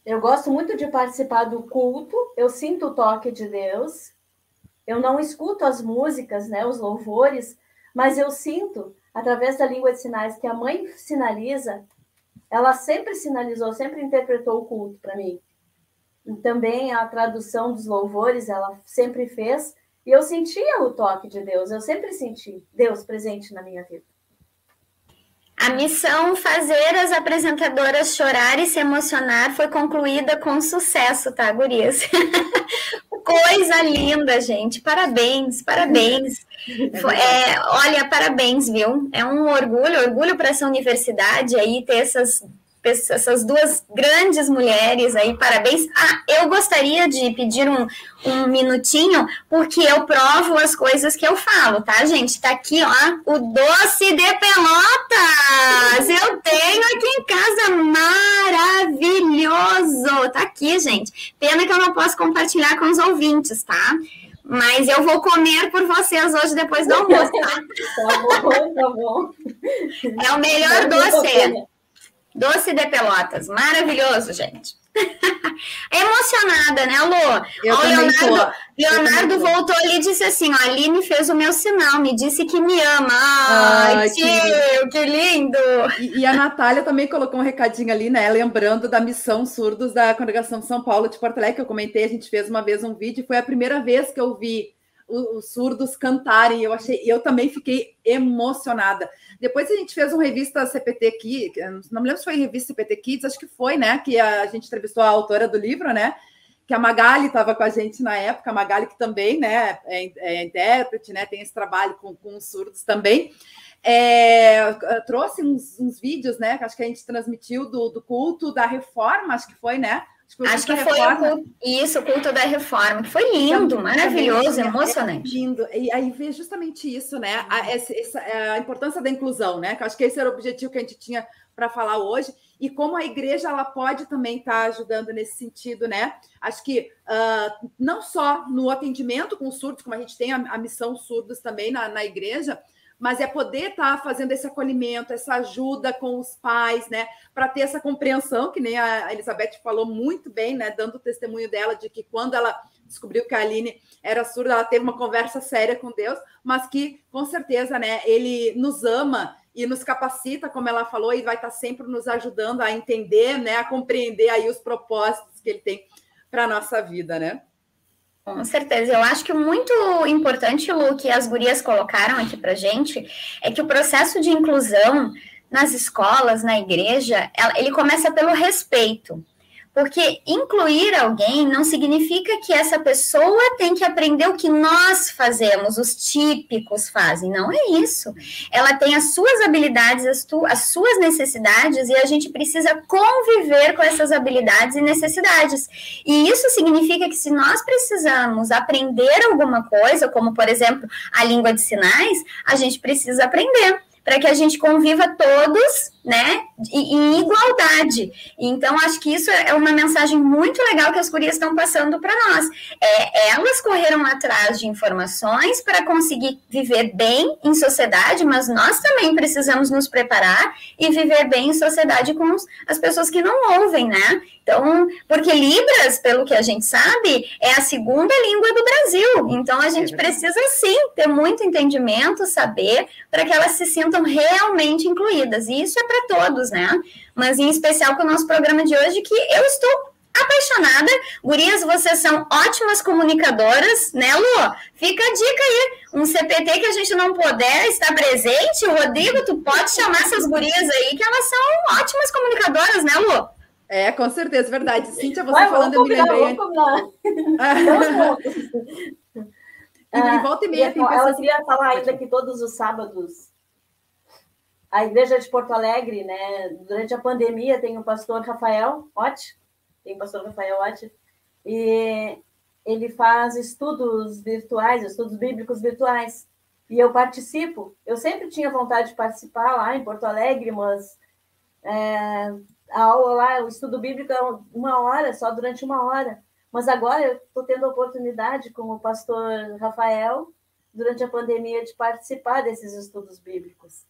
Eu gosto muito de participar do culto, eu sinto o toque de Deus. Eu não escuto as músicas, né, os louvores, mas eu sinto através da língua de sinais que a mãe sinaliza, ela sempre sinalizou, sempre interpretou o culto para mim também a tradução dos louvores ela sempre fez, e eu sentia o toque de Deus, eu sempre senti Deus presente na minha vida. A missão fazer as apresentadoras chorar e se emocionar foi concluída com sucesso, tá, gurias? Coisa linda, gente. Parabéns, parabéns. É, olha, parabéns, viu? É um orgulho, orgulho para essa universidade aí ter essas essas duas grandes mulheres aí, parabéns. Ah, eu gostaria de pedir um, um minutinho, porque eu provo as coisas que eu falo, tá, gente? Tá aqui, ó, o doce de pelotas! Eu tenho aqui em casa, maravilhoso! Tá aqui, gente. Pena que eu não posso compartilhar com os ouvintes, tá? Mas eu vou comer por vocês hoje depois do almoço, tá? tá bom, tá bom. É o melhor doce. Doce de Pelotas, maravilhoso, gente. Emocionada, né, Lu? Eu o Leonardo, Leonardo voltou ali e disse assim: ó, a Aline fez o meu sinal, me disse que me ama. Ai, Ai tio, que... que lindo! E, e, a Natália também colocou um recadinho ali, né? Lembrando da missão surdos da Congregação São Paulo de Porto Alegre, que eu comentei, a gente fez uma vez um vídeo, foi a primeira vez que eu vi os, surdos cantarem. Eu achei, eu também fiquei emocionada. Depois a gente fez uma revista CPT Kids, não me lembro se foi revista CPT Kids, acho que foi, né? Que a gente entrevistou a autora do livro, né? Que a Magali estava com a gente na época, a Magali que também, né, é, é intérprete, né? Tem esse trabalho com, com os surdos também. É, trouxe uns, uns, vídeos, né? Que acho que a gente transmitiu do, do culto da reforma, acho que foi, né? Acho que foi o culto, isso, o culto da reforma, que foi lindo, também, maravilhoso, também, emocionante. É lindo. E aí vê justamente isso, né? A, essa, essa, é, a importância da inclusão, né? Que acho que esse era o objetivo que a gente tinha para falar hoje. E como a igreja ela pode também estar tá ajudando nesse sentido, né? Acho que uh, não só no atendimento com surdos, como a gente tem a, a missão surdos também na, na igreja, mas é poder estar tá fazendo esse acolhimento, essa ajuda com os pais, né, para ter essa compreensão, que nem a Elizabeth falou muito bem, né, dando o testemunho dela de que quando ela descobriu que a Aline era surda, ela teve uma conversa séria com Deus, mas que com certeza, né, ele nos ama e nos capacita, como ela falou, e vai estar tá sempre nos ajudando a entender, né, a compreender aí os propósitos que ele tem para nossa vida, né? Com certeza. Eu acho que muito importante, o que as gurias colocaram aqui para gente, é que o processo de inclusão nas escolas, na igreja, ele começa pelo respeito. Porque incluir alguém não significa que essa pessoa tem que aprender o que nós fazemos, os típicos fazem. Não é isso. Ela tem as suas habilidades, as, tu, as suas necessidades, e a gente precisa conviver com essas habilidades e necessidades. E isso significa que se nós precisamos aprender alguma coisa, como por exemplo a língua de sinais, a gente precisa aprender para que a gente conviva todos, né, em igualdade. Então, acho que isso é uma mensagem muito legal que as gurias estão passando para nós. É, elas correram atrás de informações para conseguir viver bem em sociedade, mas nós também precisamos nos preparar e viver bem em sociedade com as pessoas que não ouvem, né? Então, porque Libras, pelo que a gente sabe, é a segunda língua do Brasil. Então, a gente precisa sim ter muito entendimento, saber, para que elas se sintam realmente incluídas. E isso é para todos, né? Mas em especial com o nosso programa de hoje, que eu estou apaixonada. Gurias, vocês são ótimas comunicadoras, né, Lu? Fica a dica aí. Um CPT que a gente não puder estar presente, Rodrigo, tu pode chamar essas gurias aí, que elas são ótimas comunicadoras, né, Lu? É, com certeza, verdade. Cíntia, você Vai, falando, eu me lembrei. e, e volta e meia ah, tem pessoas... Ela queria falar ainda que todos os sábados a igreja de Porto Alegre, né, durante a pandemia tem o pastor Rafael Otti, tem o pastor Rafael Otti, e ele faz estudos virtuais, estudos bíblicos virtuais. E eu participo. Eu sempre tinha vontade de participar lá em Porto Alegre, mas é, a aula lá, o estudo bíblico é uma hora, só durante uma hora. Mas agora eu estou tendo a oportunidade, com o pastor Rafael, durante a pandemia, de participar desses estudos bíblicos.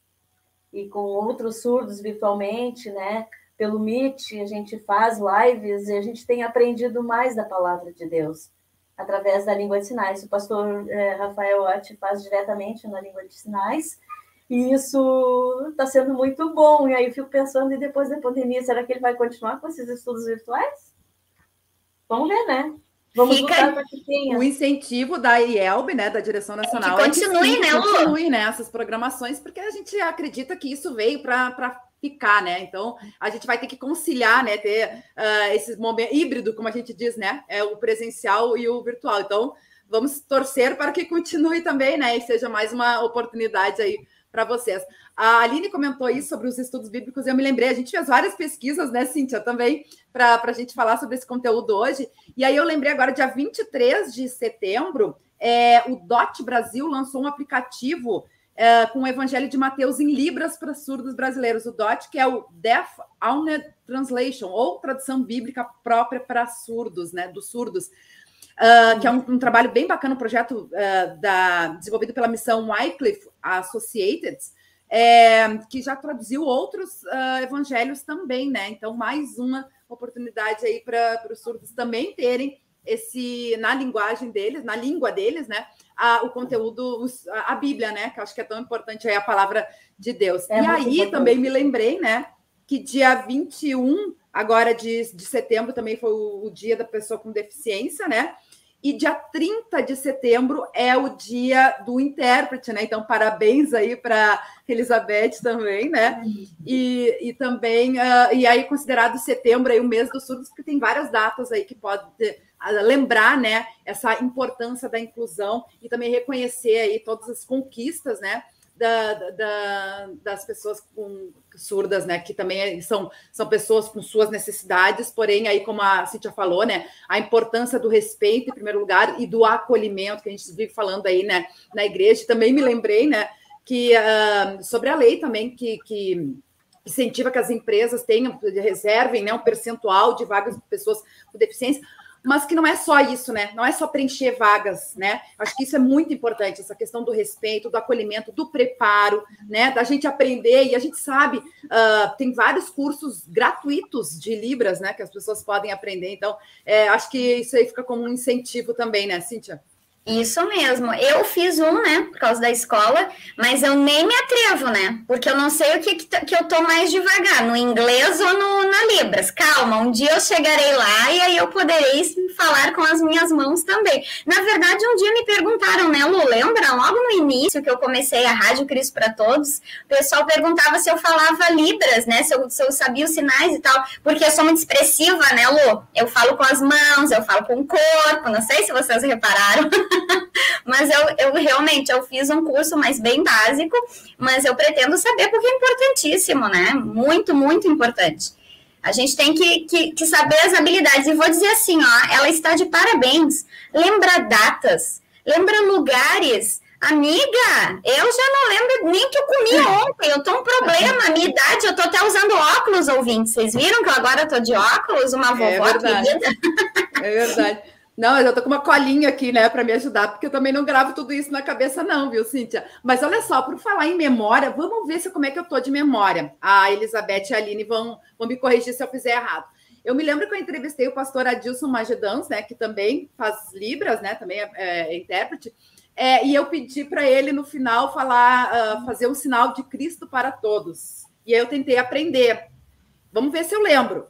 E com outros surdos virtualmente, né? Pelo Meet, a gente faz lives e a gente tem aprendido mais da palavra de Deus através da língua de sinais. O pastor é, Rafael Ott faz diretamente na língua de sinais e isso está sendo muito bom. E aí eu fico pensando, e depois da pandemia, será que ele vai continuar com esses estudos virtuais? Vamos ver, né? Vamos Fica. O incentivo da IELB, né, da Direção Nacional, que continue, é que sim, né, Lu? Continue, né, essas programações, porque a gente acredita que isso veio para ficar, né? Então a gente vai ter que conciliar, né? Ter uh, esse momento híbrido, como a gente diz, né? É o presencial e o virtual. Então vamos torcer para que continue também, né? E seja mais uma oportunidade aí para vocês. A Aline comentou isso sobre os estudos bíblicos, e eu me lembrei, a gente fez várias pesquisas, né, Cíntia, também, para a gente falar sobre esse conteúdo hoje. E aí eu lembrei agora, dia 23 de setembro, é, o DOT Brasil lançou um aplicativo é, com o Evangelho de Mateus em Libras para surdos brasileiros. O DOT, que é o Deaf Owned Translation, ou tradução bíblica própria para surdos, né, dos surdos. Uh, que é um, um, trabalho bem bacana, um projeto uh, da, desenvolvido pela missão Wycliffe Associated, é, que já traduziu outros uh, evangelhos também, né? Então, mais uma oportunidade aí para os surdos também terem esse, na linguagem deles, na língua deles, né? A, o conteúdo, a, a, Bíblia, né? Que eu acho que é tão importante aí a palavra de Deus. É e aí importante. também me lembrei, né? Que dia 21 agora de, de setembro também foi o, o dia da pessoa com deficiência, né? E dia 30 de setembro é o dia do intérprete, né? Então, parabéns aí para Elizabeth também, né? E, e também, uh, e aí considerado setembro aí o mês dos surdos, porque tem várias datas aí que pode uh, lembrar, né? Essa importância da inclusão e também reconhecer aí todas as conquistas, né? Da, da, das pessoas com surdas, né? Que também são, são pessoas com suas necessidades, porém, aí, como a Cíntia falou, né? A importância do respeito, em primeiro lugar, e do acolhimento, que a gente vive falando aí, né? Na igreja, também me lembrei, né? Que uh, sobre a lei também, que, que incentiva que as empresas tenham, reservem né, um percentual de vagas de pessoas com deficiência mas que não é só isso, né? Não é só preencher vagas, né? Acho que isso é muito importante, essa questão do respeito, do acolhimento, do preparo, né? Da gente aprender, e a gente sabe, uh, tem vários cursos gratuitos de Libras, né? Que as pessoas podem aprender. Então, é, acho que isso aí fica como um incentivo também, né, Cíntia? Isso mesmo. Eu fiz um, né, por causa da escola, mas eu nem me atrevo, né? Porque eu não sei o que, que, eu tô mais devagar, no inglês ou no, na Libras. Calma, um dia eu chegarei lá e aí eu poderei falar com as minhas mãos também. Na verdade, um dia me perguntaram, né, Lu, lembra? Logo no início que eu comecei a Rádio Cristo para Todos, o pessoal perguntava se eu falava Libras, né? Se eu, se eu sabia os sinais e tal, porque eu sou muito expressiva, né, Lu? Eu falo com as mãos, eu falo com o corpo, não sei se vocês repararam. mas eu, eu realmente eu fiz um curso mais bem básico, mas eu pretendo saber porque é importantíssimo, né? Muito, muito importante. A gente tem que, que, que saber as habilidades. E vou dizer assim, ó, ela está de parabéns. Lembra datas, lembra lugares. Amiga, eu já não lembro nem que eu comi ontem. Eu tô um problema. A minha idade, eu tô até usando óculos, ouvintes. Vocês viram que eu agora tô de óculos? Uma é vovó é querida. É verdade. Não, eu tô com uma colinha aqui, né, para me ajudar, porque eu também não gravo tudo isso na cabeça, não, viu, Cíntia? Mas olha só, por falar em memória, vamos ver se como é que eu tô de memória. A Elizabeth e a Aline vão, vão me corrigir se eu fizer errado. Eu me lembro que eu entrevistei o pastor Adilson Magedans, né, que também faz Libras, né, também é, é intérprete, é, e eu pedi para ele no final falar, uh, fazer um sinal de Cristo para todos. E aí eu tentei aprender. Vamos ver se eu lembro.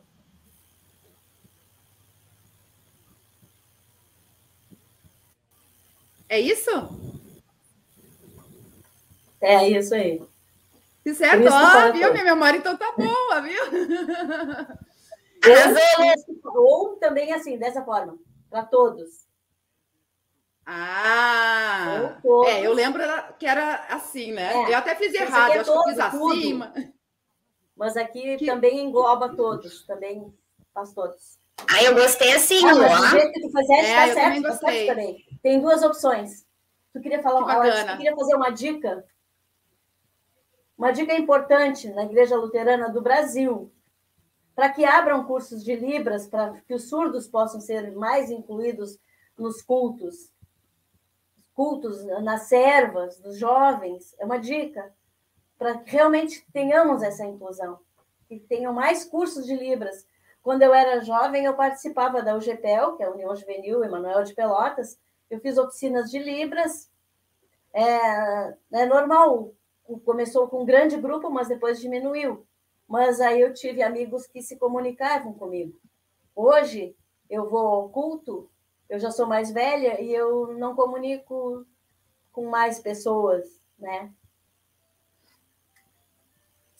É isso? É isso aí. De certo, ó, viu? Minha memória então tá boa, viu? Ou também assim, dessa forma, para todos. Ah, é, eu lembro que era assim, né? É. Eu até fiz errado, é acho todo, que eu fiz acima. Mas aqui que... também engloba todos, também faz todos. Ah, eu gostei assim, ah, ó. Do jeito que tu fizeste, é, tá certo, tá certo também. Tem duas opções. Tu queria falar uma tu queria fazer uma dica? Uma dica importante na Igreja Luterana do Brasil, para que abram cursos de Libras, para que os surdos possam ser mais incluídos nos cultos, cultos nas servas, dos jovens. É uma dica para que realmente tenhamos essa inclusão, que tenham mais cursos de Libras. Quando eu era jovem, eu participava da UGPEL, que é a União Juvenil Emanuel de Pelotas. Eu fiz oficinas de Libras. É, é normal, começou com um grande grupo, mas depois diminuiu. Mas aí eu tive amigos que se comunicavam comigo. Hoje, eu vou ao culto, eu já sou mais velha e eu não comunico com mais pessoas, né?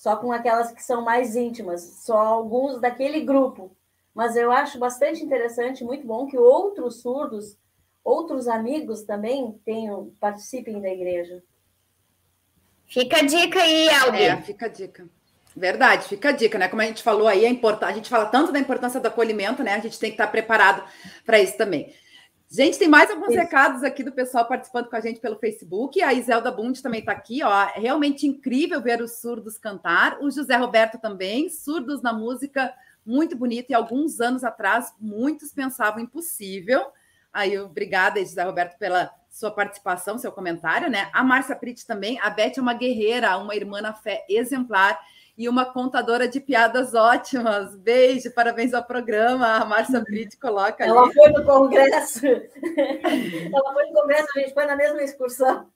só com aquelas que são mais íntimas, só alguns daquele grupo. Mas eu acho bastante interessante, muito bom que outros surdos, outros amigos também tenham, participem da igreja. Fica a dica aí, Albi. É, fica a dica. Verdade, fica a dica, né? Como a gente falou aí, é importante. A gente fala tanto da importância do acolhimento, né? A gente tem que estar preparado para isso também. Gente, tem mais alguns Isso. recados aqui do pessoal participando com a gente pelo Facebook. A Iselda Bund também está aqui, ó. É realmente incrível ver os surdos cantar. O José Roberto também, surdos na música, muito bonito. E alguns anos atrás, muitos pensavam impossível. Aí, obrigada, José Roberto, pela sua participação, seu comentário, né? A Márcia Prit também. A Beth é uma guerreira, uma irmã na fé exemplar e uma contadora de piadas ótimas. Beijo, parabéns ao programa. A Márcia Brito coloca Ela ali. foi no congresso. Ela foi no congresso, a gente foi na mesma excursão.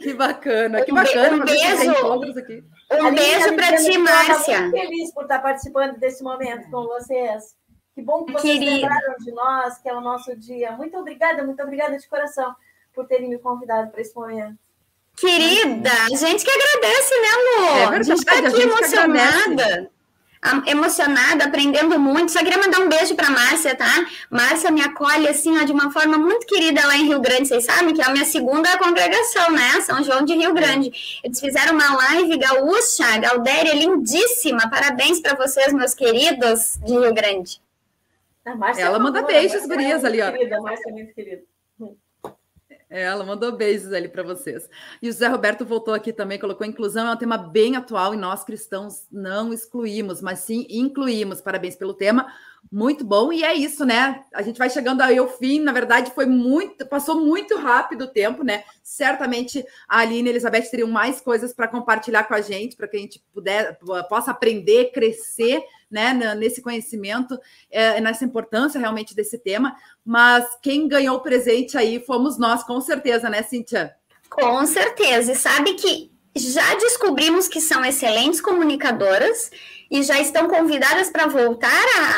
Que bacana, que bacana. Um beijo, aqui. Um beijo para ti, Márcia. Muito feliz por estar participando desse momento com vocês. Que bom que vocês Querida. lembraram de nós, que é o nosso dia. Muito obrigada, muito obrigada de coração por terem me convidado para esse momento. Querida, a gente que agradece, né, Lu? É verdade, a gente está aqui emocionada emocionada, aprendendo muito. Só queria mandar um beijo para Márcia, tá? Márcia me acolhe assim, ó, de uma forma muito querida lá em Rio Grande. Vocês sabem que é a minha segunda congregação, né? São João de Rio Grande. Eles fizeram uma live gaúcha, Galdéria, lindíssima. Parabéns para vocês, meus queridos de Rio Grande. Ela manda beijos, gurias, ali, ó. Querida, Márcia é muito querida. É, ela mandou beijos ali para vocês. E o José Roberto voltou aqui também, colocou inclusão é um tema bem atual e nós cristãos não excluímos, mas sim incluímos. Parabéns pelo tema, muito bom. E é isso, né? A gente vai chegando aí ao fim. Na verdade, foi muito, passou muito rápido o tempo, né? Certamente a Aline e a Elizabeth teriam mais coisas para compartilhar com a gente, para que a gente puder, possa aprender, crescer né, nesse conhecimento, é, nessa importância realmente desse tema. Mas quem ganhou o presente aí fomos nós, com certeza, né, Cíntia? Com certeza. E sabe que já descobrimos que são excelentes comunicadoras e já estão convidadas para voltar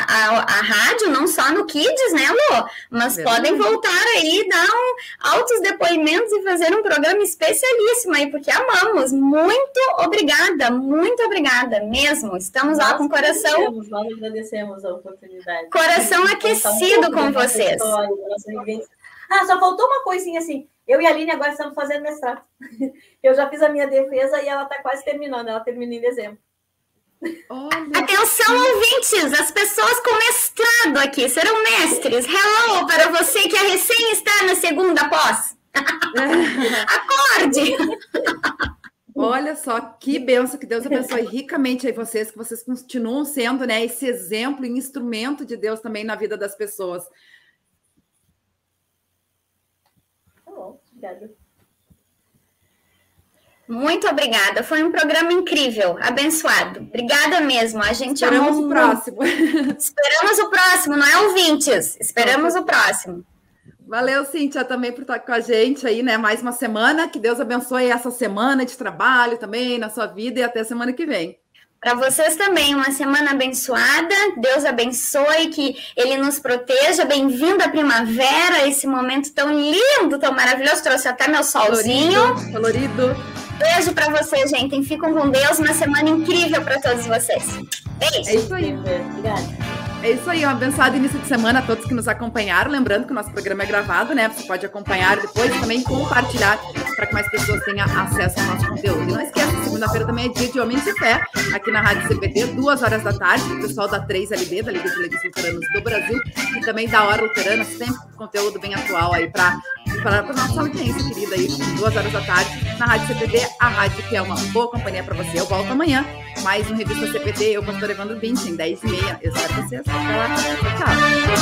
à, rádio, não só no Kids, né, Lu? Mas Verdade. podem voltar aí, dar um, altos depoimentos e fazer um programa especialíssimo aí, porque amamos. Muito obrigada, muito obrigada mesmo. Estamos nós lá com o coração. Nós agradecemos a oportunidade. Coração aquecido um com vocês. ah, só faltou uma coisinha assim. Eu e a Aline agora estamos fazendo mestrado. Eu já fiz a minha defesa e ela está quase terminando. Ela termina em dezembro. Olha. Atenção, ouvintes, as pessoas com mestrado aqui serão mestres. Hello para você que é recém está na segunda pós. Acorde! Olha só que benção que Deus abençoe ricamente aí vocês, que vocês continuam sendo né, esse exemplo e instrumento de Deus também na vida das pessoas. Tá bom, obrigada. Muito obrigada. Foi um programa incrível, abençoado. Obrigada mesmo. A gente Esperamos amou... o próximo. Esperamos o próximo, não é ouvintes. Esperamos o próximo. Valeu, Cíntia, também por estar com a gente aí, né? Mais uma semana. Que Deus abençoe essa semana de trabalho também na sua vida e até semana que vem. Para vocês também, uma semana abençoada. Deus abençoe, que Ele nos proteja. Bem-vindo à primavera, esse momento tão lindo, tão maravilhoso. Trouxe até meu solzinho. Colorido. Beijo para vocês, gente. Fiquem com Deus. Uma semana incrível para todos vocês. Beijo. É isso aí. Obrigada. É isso aí, um abençoado início de semana a todos que nos acompanharam. Lembrando que o nosso programa é gravado, né? Você pode acompanhar depois e também compartilhar para que mais pessoas tenham acesso ao nosso conteúdo. E não esqueça, segunda-feira também é dia de Homens de Fé, aqui na Rádio CPT, duas horas da tarde, o pessoal da 3LB, da Liga de Leigos Luteranos do Brasil, e também da Hora Luterana, sempre conteúdo bem atual aí para para a nossa audiência querida aí, duas horas da tarde, na Rádio CPT, a rádio que é uma boa companhia para você. Eu volto amanhã, mais um Revista CPT, eu, pastor Evandro Bintin, 10 e meia. Eu espero vocês ela classificava.